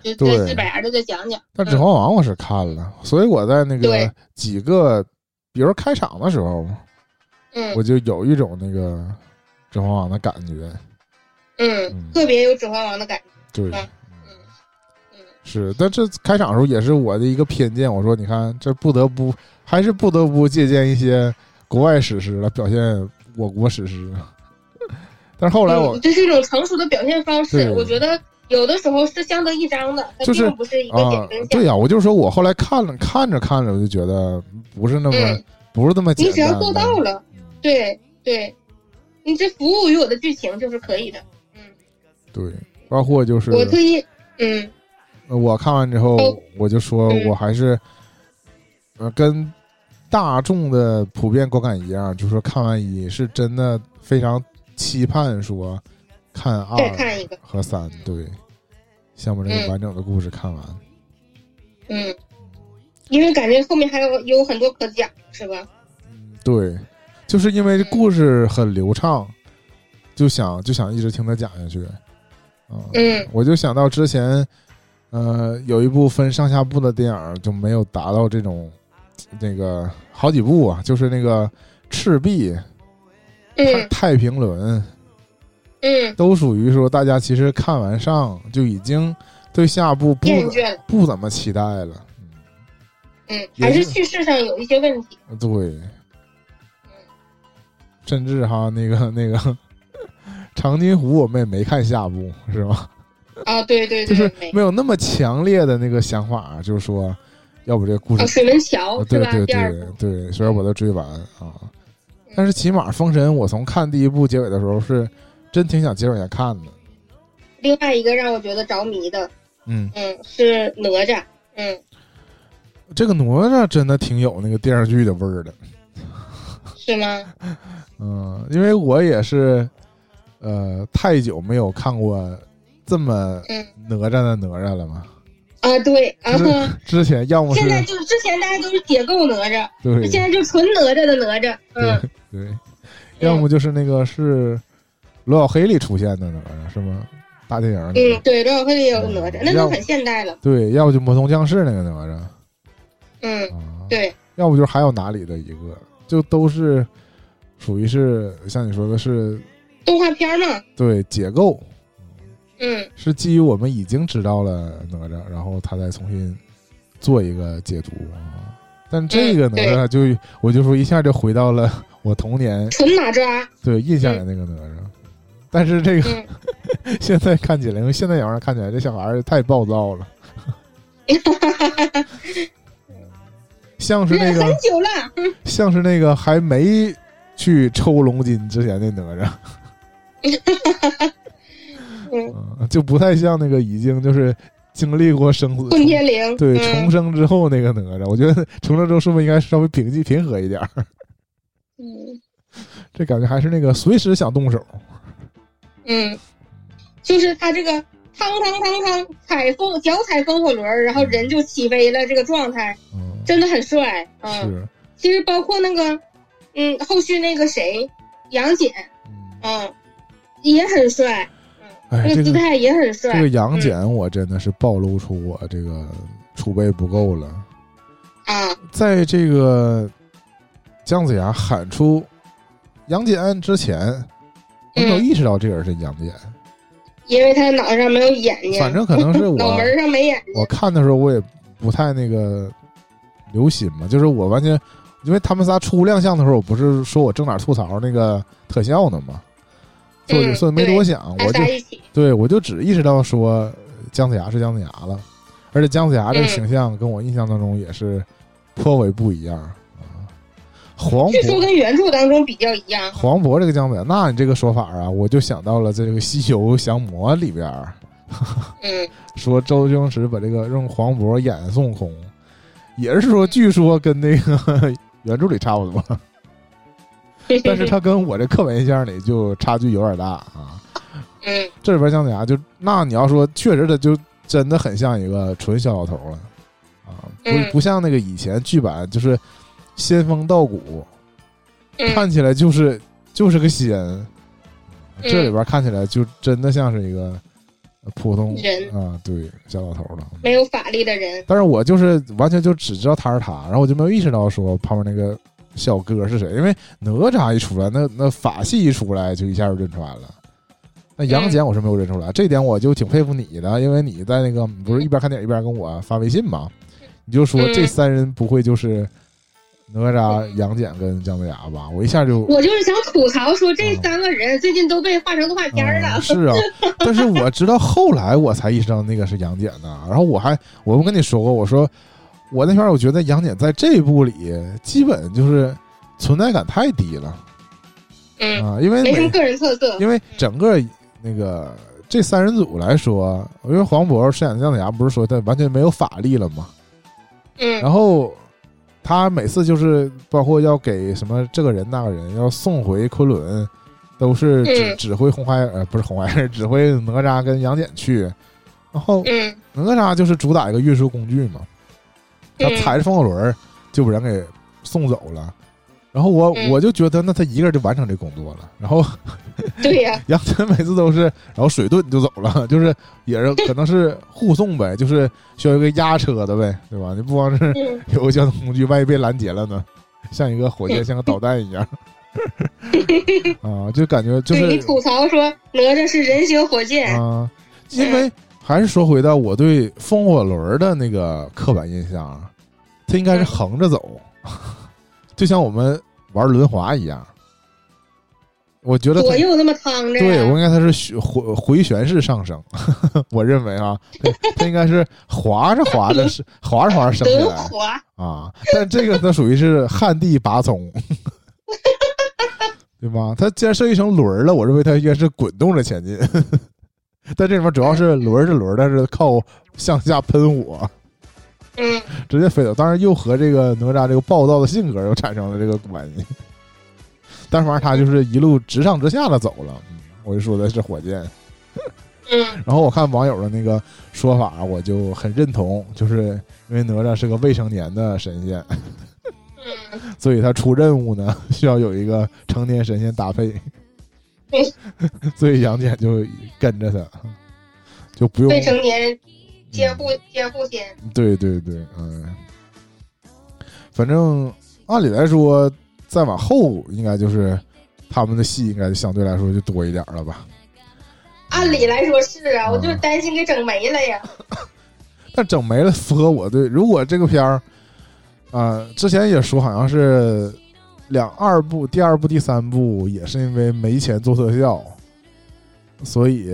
就对再细板牙的再讲讲。但《指环王》我是看了，所以我在那个几个，比如开场的时候，嗯我就有一种那个《指环王》的感觉。嗯嗯，特别有《指环王》的感觉。对，是，但这开场的时候也是我的一个偏见。我说，你看，这不得不还是不得不借鉴一些国外史诗来表现我国史诗。但是后来我嗯、这是一种成熟的表现方式，我觉得有的时候是相得益彰的，它就是并不是一个啊简真，相。对呀、我就说我后来看了看着看着，我就觉得不是那么、嗯不是那么简单。你只要做到了，嗯对对，你这服务于我的剧情就是可以的。嗯，对，包括就是我特意，嗯我看完之后哦，我就说嗯我还是呃跟大众的普遍观感一样，就说看完一是真的非常期盼说看二和三，对，想把这个嗯完整的故事看完。嗯，因为感觉后面还有有很多可讲，是吧？对，就是因为这故事很流畅，就想就想一直听他讲下去。啊嗯我就想到之前，呃，有一部分上下部的电影就没有达到这种 那个好几部啊，就是那个《赤壁》太嗯太平轮》嗯，都属于说大家其实看完上就已经对下部不不怎么期待了。嗯，还是叙事上有一些问题。对，甚至哈那个 那个 长津湖我们也没看下部，是吧？啊，对对，就是没有那么强烈的那个想法，就是说，要不这个故事水门桥对对对对，所以我都追完啊。但是起码《封神》，我从看第一部结尾的时候，是真挺想接着往下看的。另外一个让我觉得着迷的，嗯嗯，是哪吒，嗯，这个哪吒真的挺有那个电视剧的味儿的，是吗？嗯，因为我也是，呃，太久没有看过这么哪吒的哪吒了吗。啊，对啊，之前要么现在就是之前大家都是解构哪吒，对，现在就纯哪吒的哪吒，嗯，对，要么就是那个是罗小黑里出现的哪吒，是吗？大电影，嗯，对，罗小黑里有哪吒，那都很现代了。对，要不就魔童降世那个哪吒，嗯，对，要不就是还有哪里的一个，就都是属于是像你说的是动画片嘛？对，解构。嗯，是基于我们已经知道了哪吒，然后他再重新做一个解读啊。但这个哪吒就我就说一下就回到了我童年纯哪吒？对印象里那个哪吒。但是这个 现在看起来，因为现在眼光看起来这小孩太暴躁了，像是那个很久了，像是那个还没去抽龙筋之前的哪吒。嗯，就不太像那个已经就是经历过生死，混天绫对重生之后那个哪吒，我觉得 重生之后是不是应该稍微平静平和一点嗯，这感觉还是那个随时想动手。嗯，就是他这个汤汤汤汤踩风脚踩风火轮，然后人就起飞了，这个状态，嗯，真的很帅。嗯，其实包括那个，嗯，后续那个谁杨戬，嗯，也很帅。哎，这个姿态也很帅。这个杨戬，我真的是暴露出我这个储备不够了。啊，在这个姜子牙喊出杨戬之前，我没有意识到这个人是杨戬，因为他脑袋上没有眼睛。反正可能是 我脑门上没眼睛。我看的时候，我也不太那个留心嘛，就是我完全因为他们仨初亮相的时候，我不是说我正哪吐槽那个特效呢吗？所以所以没多想，我就对我就只意识到说姜子牙是姜子牙了，而且姜子牙这个形象跟我印象当中也是颇为不一样啊。黄渤说跟原著当中比较一样。黄渤这个姜子牙，那你这个说法啊，我就想到了这个《西游降魔》里边，嗯，说周星驰把这个用黄渤演孙悟空，也是说据说跟那个 原著里差不多。但是他跟我这刻板印象里就差距有点大啊。嗯，这里边姜子牙就那你要说确实他就真的很像一个纯小老头了啊，不不像那个以前剧版就是仙风道骨，看起来就是就是个仙，这里边看起来就真的像是一个普通人啊，对小老头了，没有法力的人。但是我就是完全就只知道他是他，然后我就没有意识到说旁边那个。小哥是谁？因为哪吒一出来，那那法系一出来，就一下就认出来了。那杨戬我是没有认出来，这点我就挺佩服你的，因为你在那个不是一边看电影一边跟我发微信嘛，你就说这三人不会就是哪吒、杨戬跟姜子牙吧？我一下就我就是想吐槽说这三个人最近都被画成动画片了。是啊，但是我直到后来我才意识到那个是杨戬呢。然后我还我不跟你说过，我说。我那边我觉得杨戬在这部里基本就是存在感太低了，嗯啊，因为没什么个人特色。因为整个那个这三人组来说，因为黄渤饰演的姜子牙不是说他完全没有法力了吗？嗯，然后他每次就是包括要给什么这个人那个人要送回昆仑，都是指指挥红孩呃不是红孩儿，指挥哪吒跟杨戬去，然后哪吒就是主打一个运输工具嘛。他踩着风火轮就把人给送走了，然后我我就觉得那他一个人就完成这工作了。然后，对呀，杨戬每次都是然后水遁就走了，就是也是可能是护送呗，就是需要一个压车的呗，对吧？你不光是 有个交通工具，万一被拦截了呢？像一个火箭，像个导弹一样啊，就感觉就是你吐槽说哪吒是人形火箭啊，因为。还是说回到我对风火轮的那个刻板印象，它应该是横着走，就像我们玩轮滑一样。我觉得左右那么趟着，对我应该它是回回旋式上升，我认为啊，它应该是滑着滑着是滑着滑着升起来啊，但这个它属于是旱地拔葱，对吧？它既然设计成轮儿了，我认为它应该是滚动着前进，但这里面主要是轮是轮，但是靠向下喷火。嗯，直接飞走，当然又和这个哪吒这个暴躁的性格又产生了这个关系。但是反正他就是一路直上直下的走了。我就说的是火箭。嗯。然后我看网友的那个说法，我就很认同，就是因为哪吒是个未成年的神仙，嗯，所以他出任务呢需要有一个成年神仙搭配。所以杨戬就跟着他，就不用未成年。监护监护先，对对对，嗯，反正按理来说，再往后应该就是他们的戏应该相对来说就多一点了吧？按理来说是啊，我就是担心给整没了呀。但整没了符合我对，如果这个片儿啊，之前也说好像是两二部，第二部、第三部也是因为没钱做特效，所以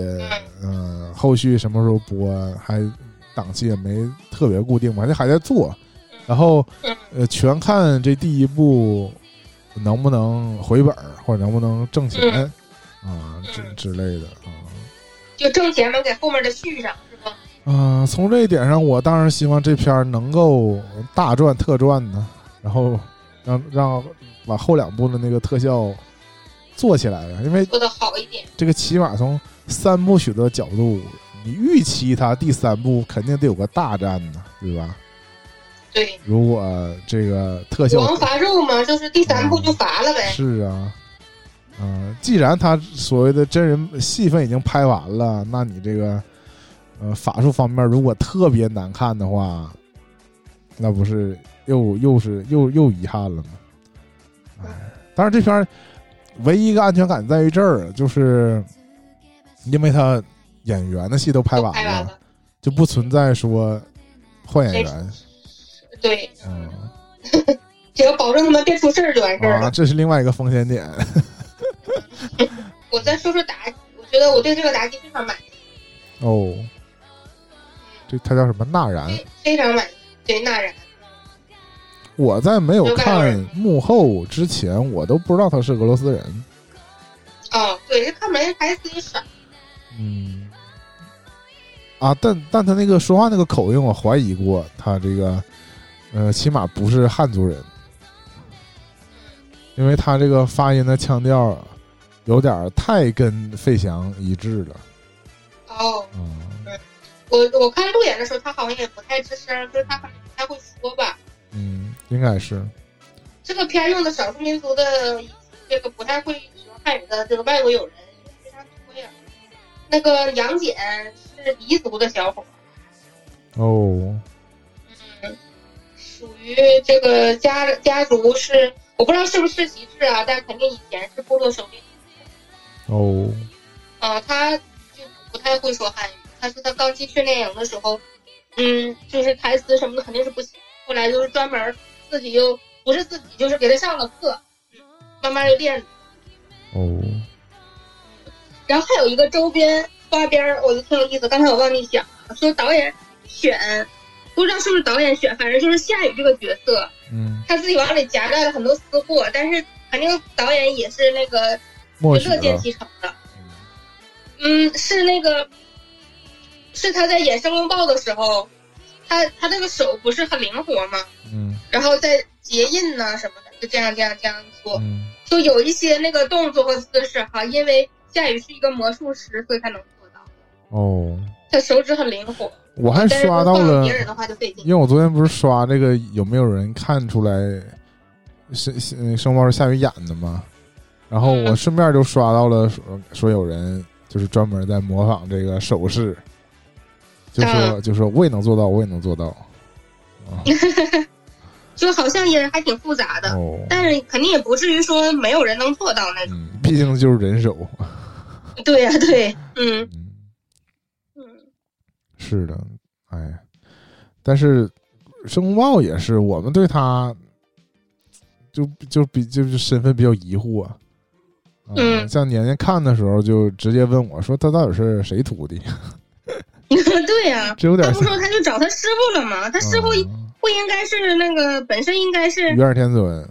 嗯，后续什么时候播还？档期也没特别固定嘛，这还在做，然后呃，全看这第一部能不能回本或者能不能挣钱啊之之类的啊。就挣钱能给后面的续上是吧？啊，从这一点上，我当然希望这片能够大赚特赚呢，然后让让把后两部的那个特效做起来呀，因为做的好一点。这个起码从三部曲的角度。你预期他第三部肯定得有个大战呢，对吧？对。如果这个特效王伐肉嘛，就是第三部就伐了呗。是啊，嗯，既然他所谓的真人戏份已经拍完了，那你这个呃法术方面如果特别难看的话，那不是又又是又又遗憾了吗？哎，但是这片唯一一个安全感在于这儿，就是因为他。演员的戏都拍完了，就不存在说换演员。对，嗯，只要保证他们别出事儿就完事儿了。这是另外一个风险点。我再说说妲己，我觉得我对这个妲己非常满意。哦，这他叫什么？纳然。非常满意，对纳然。我在没有看幕后之前，我都不知道他是俄罗斯人。哦，对，这看门台词也少。嗯。啊，但但他那个说话那个口音，我怀疑过他这个，呃，起码不是汉族人，因为他这个发音的腔调有点太跟费翔一致了。哦，嗯，我我看路演的时候，他好像也不太吱声，就是他好像不太会说吧。嗯，应该是。这个片用的少数民族的这个不太会说汉语的这个外国友人非常多呀。那个杨戬。是彝族的小伙哦，嗯，属于这个家家族是我不知道是不是世袭制啊，但肯定以前是部落首领。哦，啊，他就不太会说汉语。他说他刚进训练营的时候，嗯，就是台词什么的肯定是不行。后来就是专门自己又不是自己，就是给他上了课，慢慢又练。哦，然后还有一个周边。花边儿我就挺有意思，刚才我忘记讲了，说导演选，不知道是不是导演选，反正就是夏雨这个角色，嗯，他自己往里夹带了很多私货，但是肯定导演也是那个乐见其成的，嗯，是那个，是他在演《申公豹》的时候，他他那个手不是很灵活吗？嗯，然后在结印呐什么的，就这样这样这样做，嗯，就有一些那个动作和姿势哈，因为夏雨是一个魔术师，所以他能。哦，他手指很灵活。我还刷到了，因为我昨天不是刷这个有没有人看出来是是声包是夏雨演的吗？然后我顺便就刷到了说说有人就是专门在模仿这个手势，就说就说我也能做到，我也能做到。就好像也还挺复杂的，但是肯定也不至于说没有人能做到那种。毕竟就是人手。对呀，对，嗯。是的，哎，但是申公豹也是，我们对他就就比就是身份比较疑惑啊，嗯，像年年看的时候就直接问我说他到底是谁徒弟？对呀，这有点他不说他就找他师傅了吗？他师傅不应该是那个本身应该是元始天尊，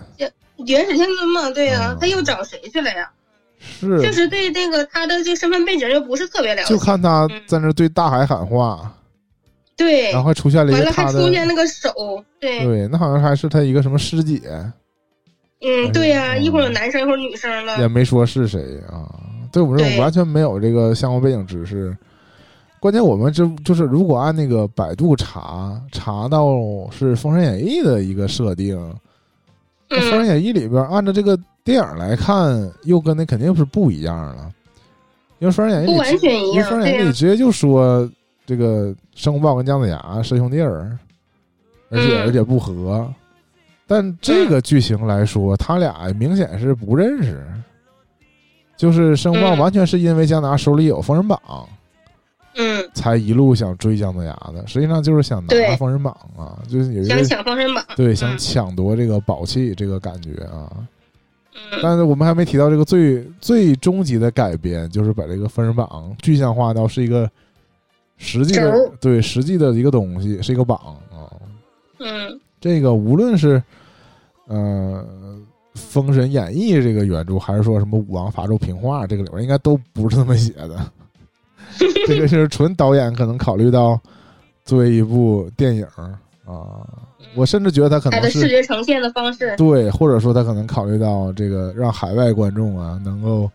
元始天尊嘛？对呀，他又找谁去了呀？是，确实对那个他的这个身份背景又不是特别了解。就看他在那对大海喊话，对，然后还出现了一个他出现那个手，对对，那好像还是他一个什么师姐。嗯，对呀，一会儿有男生，一会儿女生了，也没说是谁啊。对我们这种完全没有这个相关背景知识。关键我们这就是如果按那个百度查查到是《封神演义》的一个设定，《封神演义》里边按照这个电影来看，又跟那肯定是不一样了。因为《封神演义》不完全一样，因为《封神演义》里直接就说这个申公豹跟姜子牙是兄弟儿，而且而且不和。但这个剧情来说，他俩明显是不认识，就是申公豹完全是因为姜子牙手里有封神榜，嗯，才一路想追姜子牙的，实际上就是想拿封神榜啊，就是有一个想抢封神榜，对，想抢夺这个宝器，这个感觉啊。嗯，但是我们还没提到这个最最终极的改编，就是把这个封神榜具象化到是一个实际的，对，实际的一个东西，是一个榜啊。嗯。这个无论是，呃，《封神演义》这个原著，还是说什么武王伐纣平话这个里边，应该都不是这么写的。这个是纯导演可能考虑到作为一部电影啊，我甚至觉得他可能是视觉呈现的方式，对，或者说他可能考虑到这个让海外观众啊能够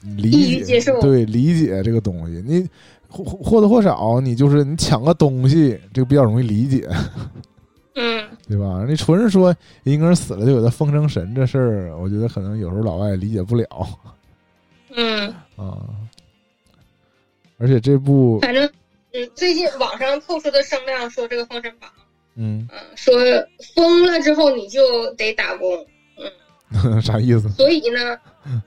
理解对，理解这个东西。你或或多或少，你就是你抢个东西，这个比较容易理解。嗯，对吧？你纯说一个人死了就给他封成神这事儿，我觉得可能有时候老外理解不了。嗯啊，而且这部反正嗯，最近网上透出的声量说这个封神榜，嗯嗯，说封了之后你就得打工，嗯，啥意思？所以呢，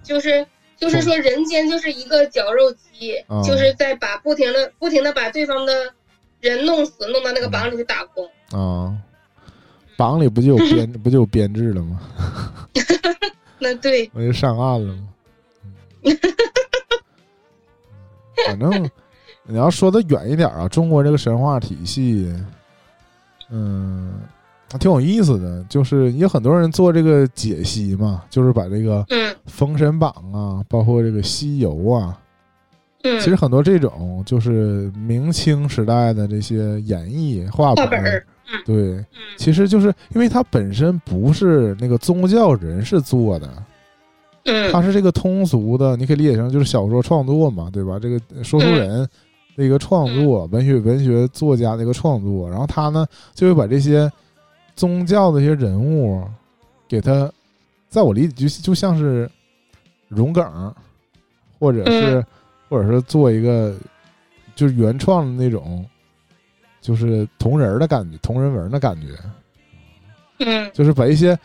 就是 就是说人间就是一个绞肉机，就是在把不停的不停的把对方的人弄死，弄到那个榜里去打工啊。榜里不就有 编不就有编制了吗？那对，我就上岸了吗？反正你要说的远一点啊，中国这个神话体系，嗯，挺有意思的。就是有很多人做这个解析嘛，就是把这个《封神榜》啊，包括这个《西游》啊，嗯，其实很多这种就是明清时代的这些演绎画本。对，其实就是因为它本身不是那个宗教人士做的，嗯，它是这个通俗的，你可以理解成就是小说创作嘛，对吧？这个说书人的一个创作，文学文学作家的一个创作，然后他呢就会把这些宗教的一些人物给他，在我理解就就像是融梗，或者是或者是做一个就是原创的那种。就是同人的感觉，同人文的感觉，嗯，就是把一些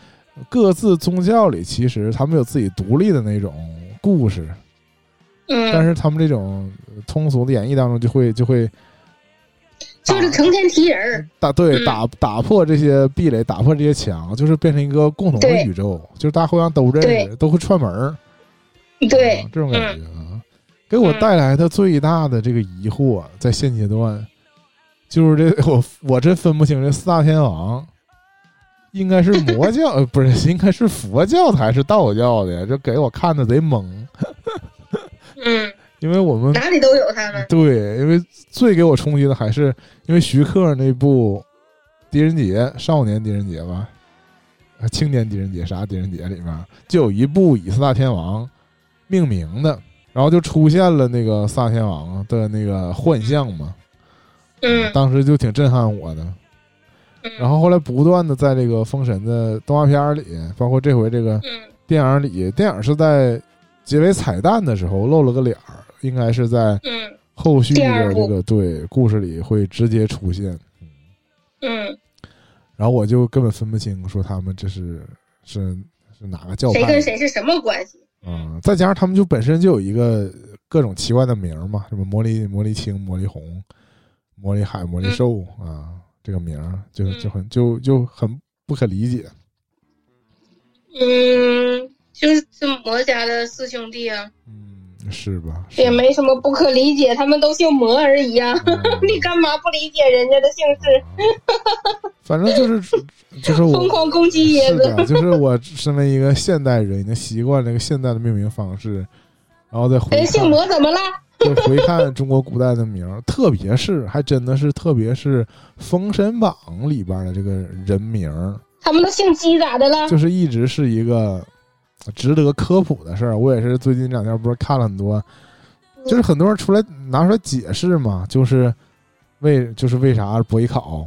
各自宗教里，其实他们有自己独立的那种故事，嗯，但是他们这种通俗的演绎当中，就会就会，就是成天提人打对打打破这些壁垒，打破这些墙，就是变成一个共同的宇宙，就是大家互相都认识，都会串门儿，对，这种感觉啊，给我带来的最大的这个疑惑，在现阶段。就是这 我我真分不清这四大天王，应该是魔教呃 不是应该是佛教的还是道教的？这给我看的贼懵。嗯，因为我们哪里都有他们。对，因为最给我冲击的还是因为徐克那部《狄仁杰》少年狄仁杰吧，青年狄仁杰啥狄仁杰里面就有一部以四大天王命名的，然后就出现了那个四大天王的那个幻象嘛。嗯，当时就挺震撼我的，然后后来不断的在这个封神的动画片里，包括这回这个电影里，电影是在结尾彩蛋的时候露了个脸儿，应该是在后续的这个对故事里会直接出现。嗯，然后我就根本分不清，说他们这是是是哪个教派，谁跟谁是什么关系？嗯，再加上他们就本身就有一个各种奇怪的名嘛，什么魔力魔力青、魔力红。魔力海、魔力兽啊，这个名儿就就很就就很不可理解。嗯，就是魔家的四兄弟啊。嗯，是吧？也没什么不可理解，他们都姓魔而已啊。你干嘛不理解人家的姓氏？反正就是 就是我疯狂攻击椰子，就是我身为一个现代人，已经习惯这个现代的命名方式，然后再回看。姓魔怎么了？就回看中国古代的名，特别是还真的是，特别是《封神榜》里边的这个人名，他们都姓姬咋的了？就是一直是一个值得科普的事儿。我也是最近这两天不是看了很多，就是很多人出来拿出来解释嘛，就是为就是为啥伯邑考，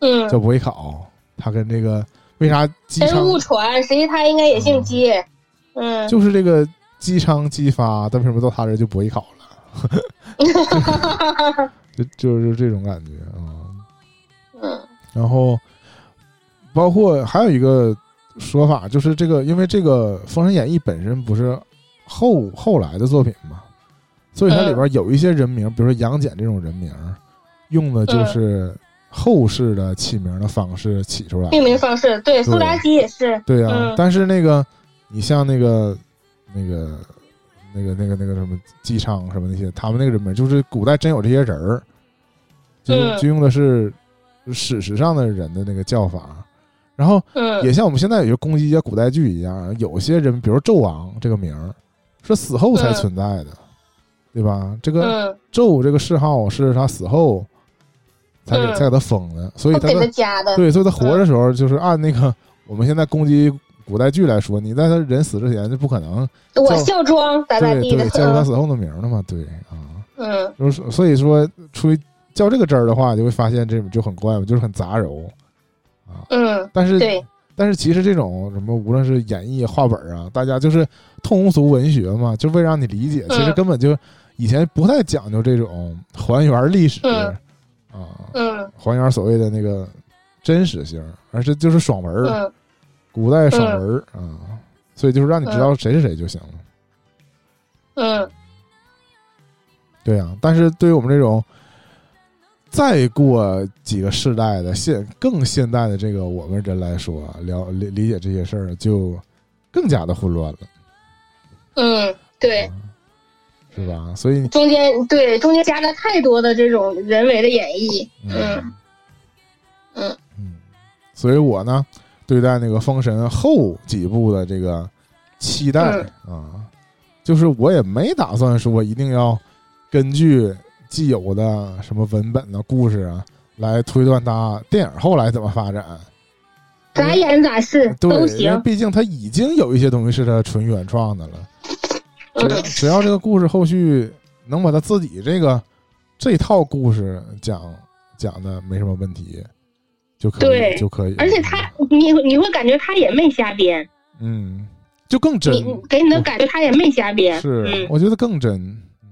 嗯，叫伯邑考，他跟这个为啥姬昌误传，实际他应该也姓姬，嗯，就是这个。姬昌姬发，但为什么到他这就不会考了？就就是这种感觉啊。嗯。然后，包括还有一个说法，就是这个，因为这个《封神演义》本身不是后后来的作品嘛，所以它里边有一些人名，比如说杨戬这种人名，用的就是后世的起名的方式起出来。命名方式，对，苏妲己也是。对呀，但是那个你像那个。那个、那个、那个、那个什么姬昌什么那些，他们那个人名就是古代真有这些人儿，就就用的是史实上的人的那个叫法，然后也像我们现在有些攻击一些古代剧一样，有些人比如纣王这个名儿是死后才存在的，对吧？这个纣这个谥号是他死后才给才给他封的，所以他对，所以他活着的时候就是按那个我们现在攻击。古代剧来说，你在他人死之前就不可能。我孝庄咋咋地的，叫他死后的名了嘛？对啊，嗯，就是所以说，出于叫这个真儿的话，就会发现这就很怪嘛，就是很杂糅啊。嗯，但是对，但是其实这种什么，无论是演绎话本啊，大家就是通俗文学嘛，就为让你理解，其实根本就以前不太讲究这种还原历史啊，嗯，还原所谓的那个真实性，而是就是爽文儿。古代爽文啊，所以就是让你知道谁是谁就行了。嗯，对呀，但是对于我们这种再过几个世代的现更现代的这个我们人来说，了理理解这些事儿就更加的混乱了。嗯，对，是吧？所以中间对中间加了太多的这种人为的演绎。嗯嗯嗯，所以我呢。对待那个《封神》后几部的这个期待啊，就是我也没打算说一定要根据既有的什么文本的故事啊来推断它电影后来怎么发展，咋演咋是都行。毕竟它已经有一些东西是它纯原创的了，只只要这个故事后续能把他自己这个这套故事讲讲的没什么问题。就可以就可以，而且他，你你会感觉他也没瞎编，嗯，就更真，给你的感觉他也没瞎编，是，我觉得更真，嗯，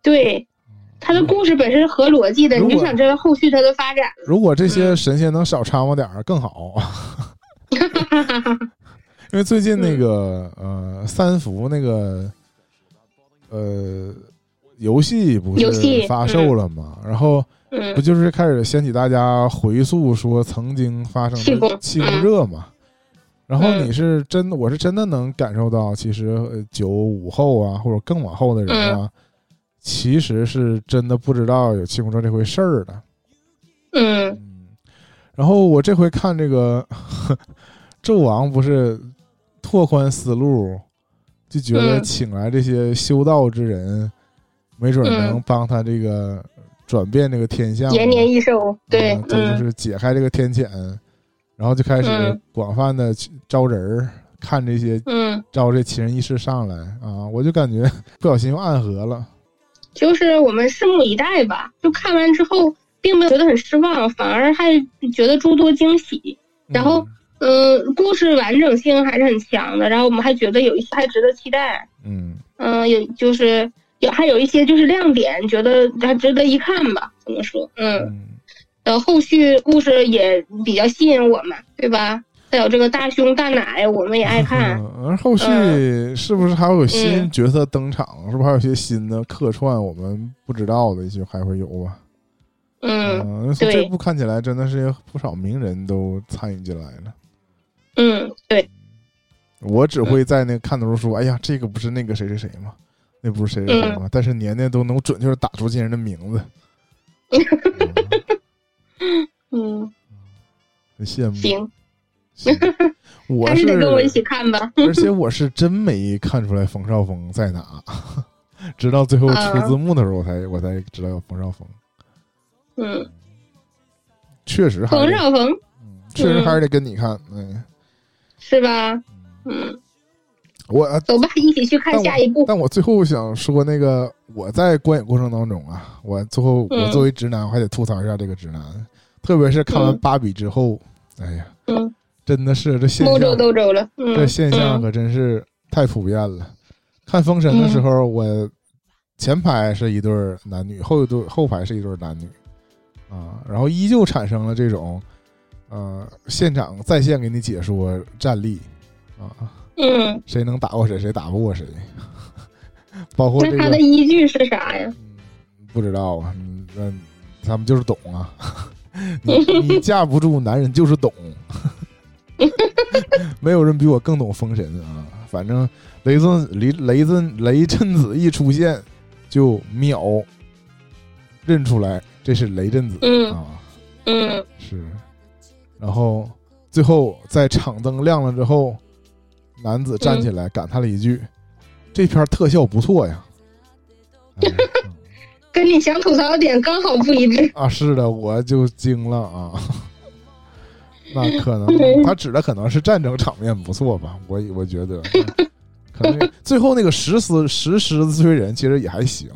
对，他的故事本身是合逻辑的，你就想知道后续他的发展，如果这些神仙能少掺和点儿更好，因为最近那个呃三伏那个呃游戏不是发售了嘛，然后。不就是开始掀起大家回溯说曾经发生的气功热嘛？然后你是真，我是真的能感受到，其实九五后啊，或者更往后的人啊，其实是真的不知道有气功热这回事儿的。嗯。然后我这回看这个 纣王不是拓宽思路，就觉得请来这些修道之人，没准能帮他这个。转变这个天象，延年益寿，对，这就是解开这个天谴，然后就开始广泛的招人儿看这些，嗯，招这奇人异事上来啊，我就感觉不小心又暗合了。就是我们拭目以待吧。就看完之后，并没有觉得很失望，反而还觉得诸多惊喜。然后，嗯，故事完整性还是很强的。然后我们还觉得有一些还值得期待。嗯嗯，有就是。有还有一些就是亮点，觉得还值得一看吧？怎么说？嗯，呃，后续故事也比较吸引我们，对吧？还有这个大胸大奶，我们也爱看。而后续是不是还会有新角色登场？是不是还有些新的客串？我们不知道的一些还会有吧？嗯，这部看起来真的是不少名人都参与进来了。嗯，对。我只会在那个看头说：“哎呀，这个不是那个谁谁谁吗？那不是谁谁谁吗？”但是年年都能准确的打出这人的名字。嗯，很羡慕。行，我是得跟我一起看吧。而且我是真没看出来冯绍峰在哪，直到最后出字幕的时候，我才我才知道有冯绍峰。嗯，确实还，冯绍峰，嗯，确实还是得跟你看，嗯，是吧？嗯，我走吧，一起去看下一部。但我最后想说，那个我在观影过程当中啊，我最后我作为直男，我还得吐槽一下这个直男。特别是看完芭比之后，哎呀，嗯，真的是这现象，这现象可真是太普遍了。看封神的时候，我前排是一对男女，后一对后排是一对男女，啊，然后依旧产生了这种，呃，现场在线给你解说战力，啊，嗯，谁能打过谁，谁打不过谁，包括那他的依据是啥呀？不知道啊，那他们就是懂啊。你你架不住男人就是懂，没有人比我更懂封神啊！反正雷震雷雷震雷震子一出现，就秒认出来这是雷震子啊！嗯，是。然后最后在场灯亮了之后，男子站起来感叹了一句：“这片特效不错呀。”跟你想吐槽的点刚好不一致啊！是的，我就惊了啊！那可能 他指的可能是战争场面不错吧？我我觉得，可能最后那个石狮石狮子追人其实也还行，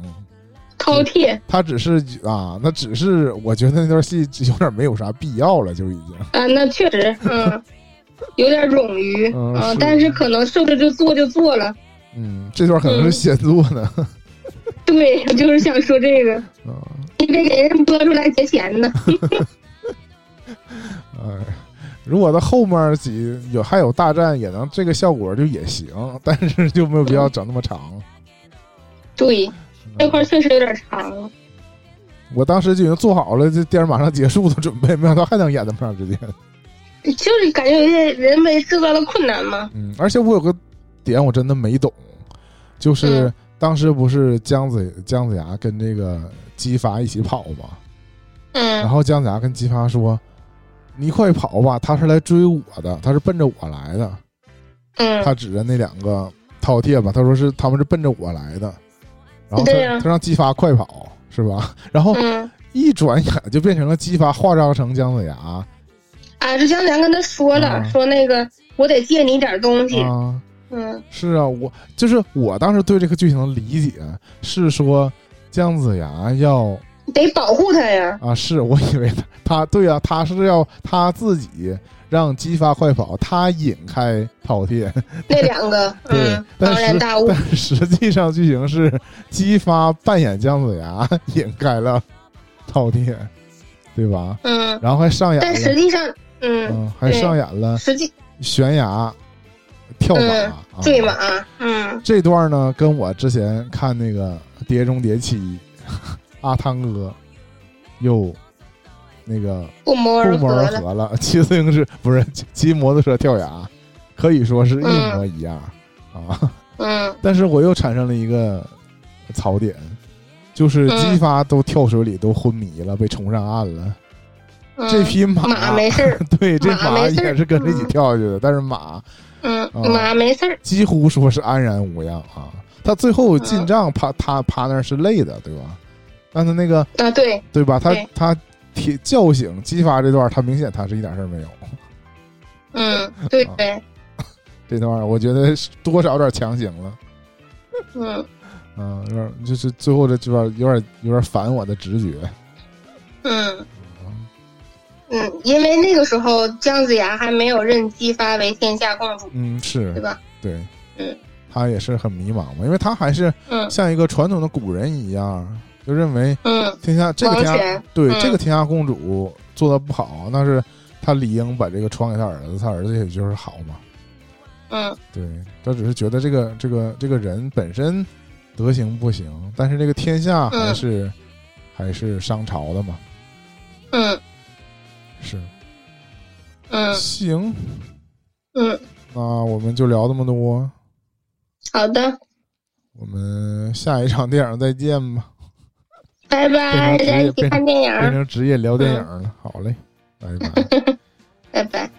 饕餮。他只是啊，那只是我觉得那段戏有点没有啥必要了，就已经啊，那确实嗯，有点冗余啊，但是可能受着就做就做了。嗯，这段可能是先做的。对，我就是想说这个，你得给人播出来结钱呢。哎，如果到后面几有还有大战，也能这个效果就也行，但是就没有必要整那么长。对，这块确实有点长。我当时就已经做好了，这电影马上结束的准备，没想到还能演那么长时间。就是感觉有些人为制造的困难嘛。嗯，而且我有个点我真的没懂，就是。当时不是姜子姜子牙跟这个姬发一起跑吗？嗯，然后姜子牙跟姬发说：“你快跑吧，他是来追我的，他是奔着我来的。”嗯，他指着那两个饕餮吧，他说是他们是奔着我来的。然后他他让姬发快跑，是吧？然后一转眼就变成了姬发化妆成姜子牙。啊，这姜子牙跟他说了，说那个我得借你点东西。嗯，是啊，我就是我当时对这个剧情的理解是说，姜子牙要得保护他呀。啊，是我以为他他对啊，他是要他自己让姬发快跑，他引开饕餮那两个，对，庞然大物。但实际上剧情是姬发扮演姜子牙引开了饕餮，对吧？嗯，然后还上演，但实际上，嗯，还上演了悬崖。跳马，坠马，嗯，这段呢，跟我之前看那个《碟中谍七》，阿汤哥又那个不谋而合了，骑自行车不是骑摩托车跳崖，可以说是一模一样啊。嗯，但是我又产生了一个槽点，就是姬发都跳水里都昏迷了，被冲上岸了。这匹马没事 对，这马也是跟着一起跳下去的，但是马。嗯，马没事儿，几乎说是安然无恙啊。他最后进帐趴他趴那是累的，对吧？但是那个啊，对对吧？他他提叫醒激发这段，他明显他是一点事儿没有。嗯，对 对，这段我觉得多少有点强行了。嗯嗯，有点就是最后这段有点有点反我的直觉。嗯。嗯，因为那个时候姜子牙还没有认姬发为天下共主，嗯，是对吧？对，嗯，他也是很迷茫嘛，因为他还是像一个传统的古人一样，就认为，嗯，天下这个天下对这个天下共主做的不好，那是他理应把这个传给他儿子，他儿子也就是好嘛，嗯，对他只是觉得这个这个这个人本身德行不行，但是这个天下还是还是商朝的嘛，嗯。是，嗯，行，嗯，那我们就聊这么多。好的，我们下一场电影再见吧。拜拜，大家一起看电影，变成职业聊电影了。好嘞，拜拜，拜拜。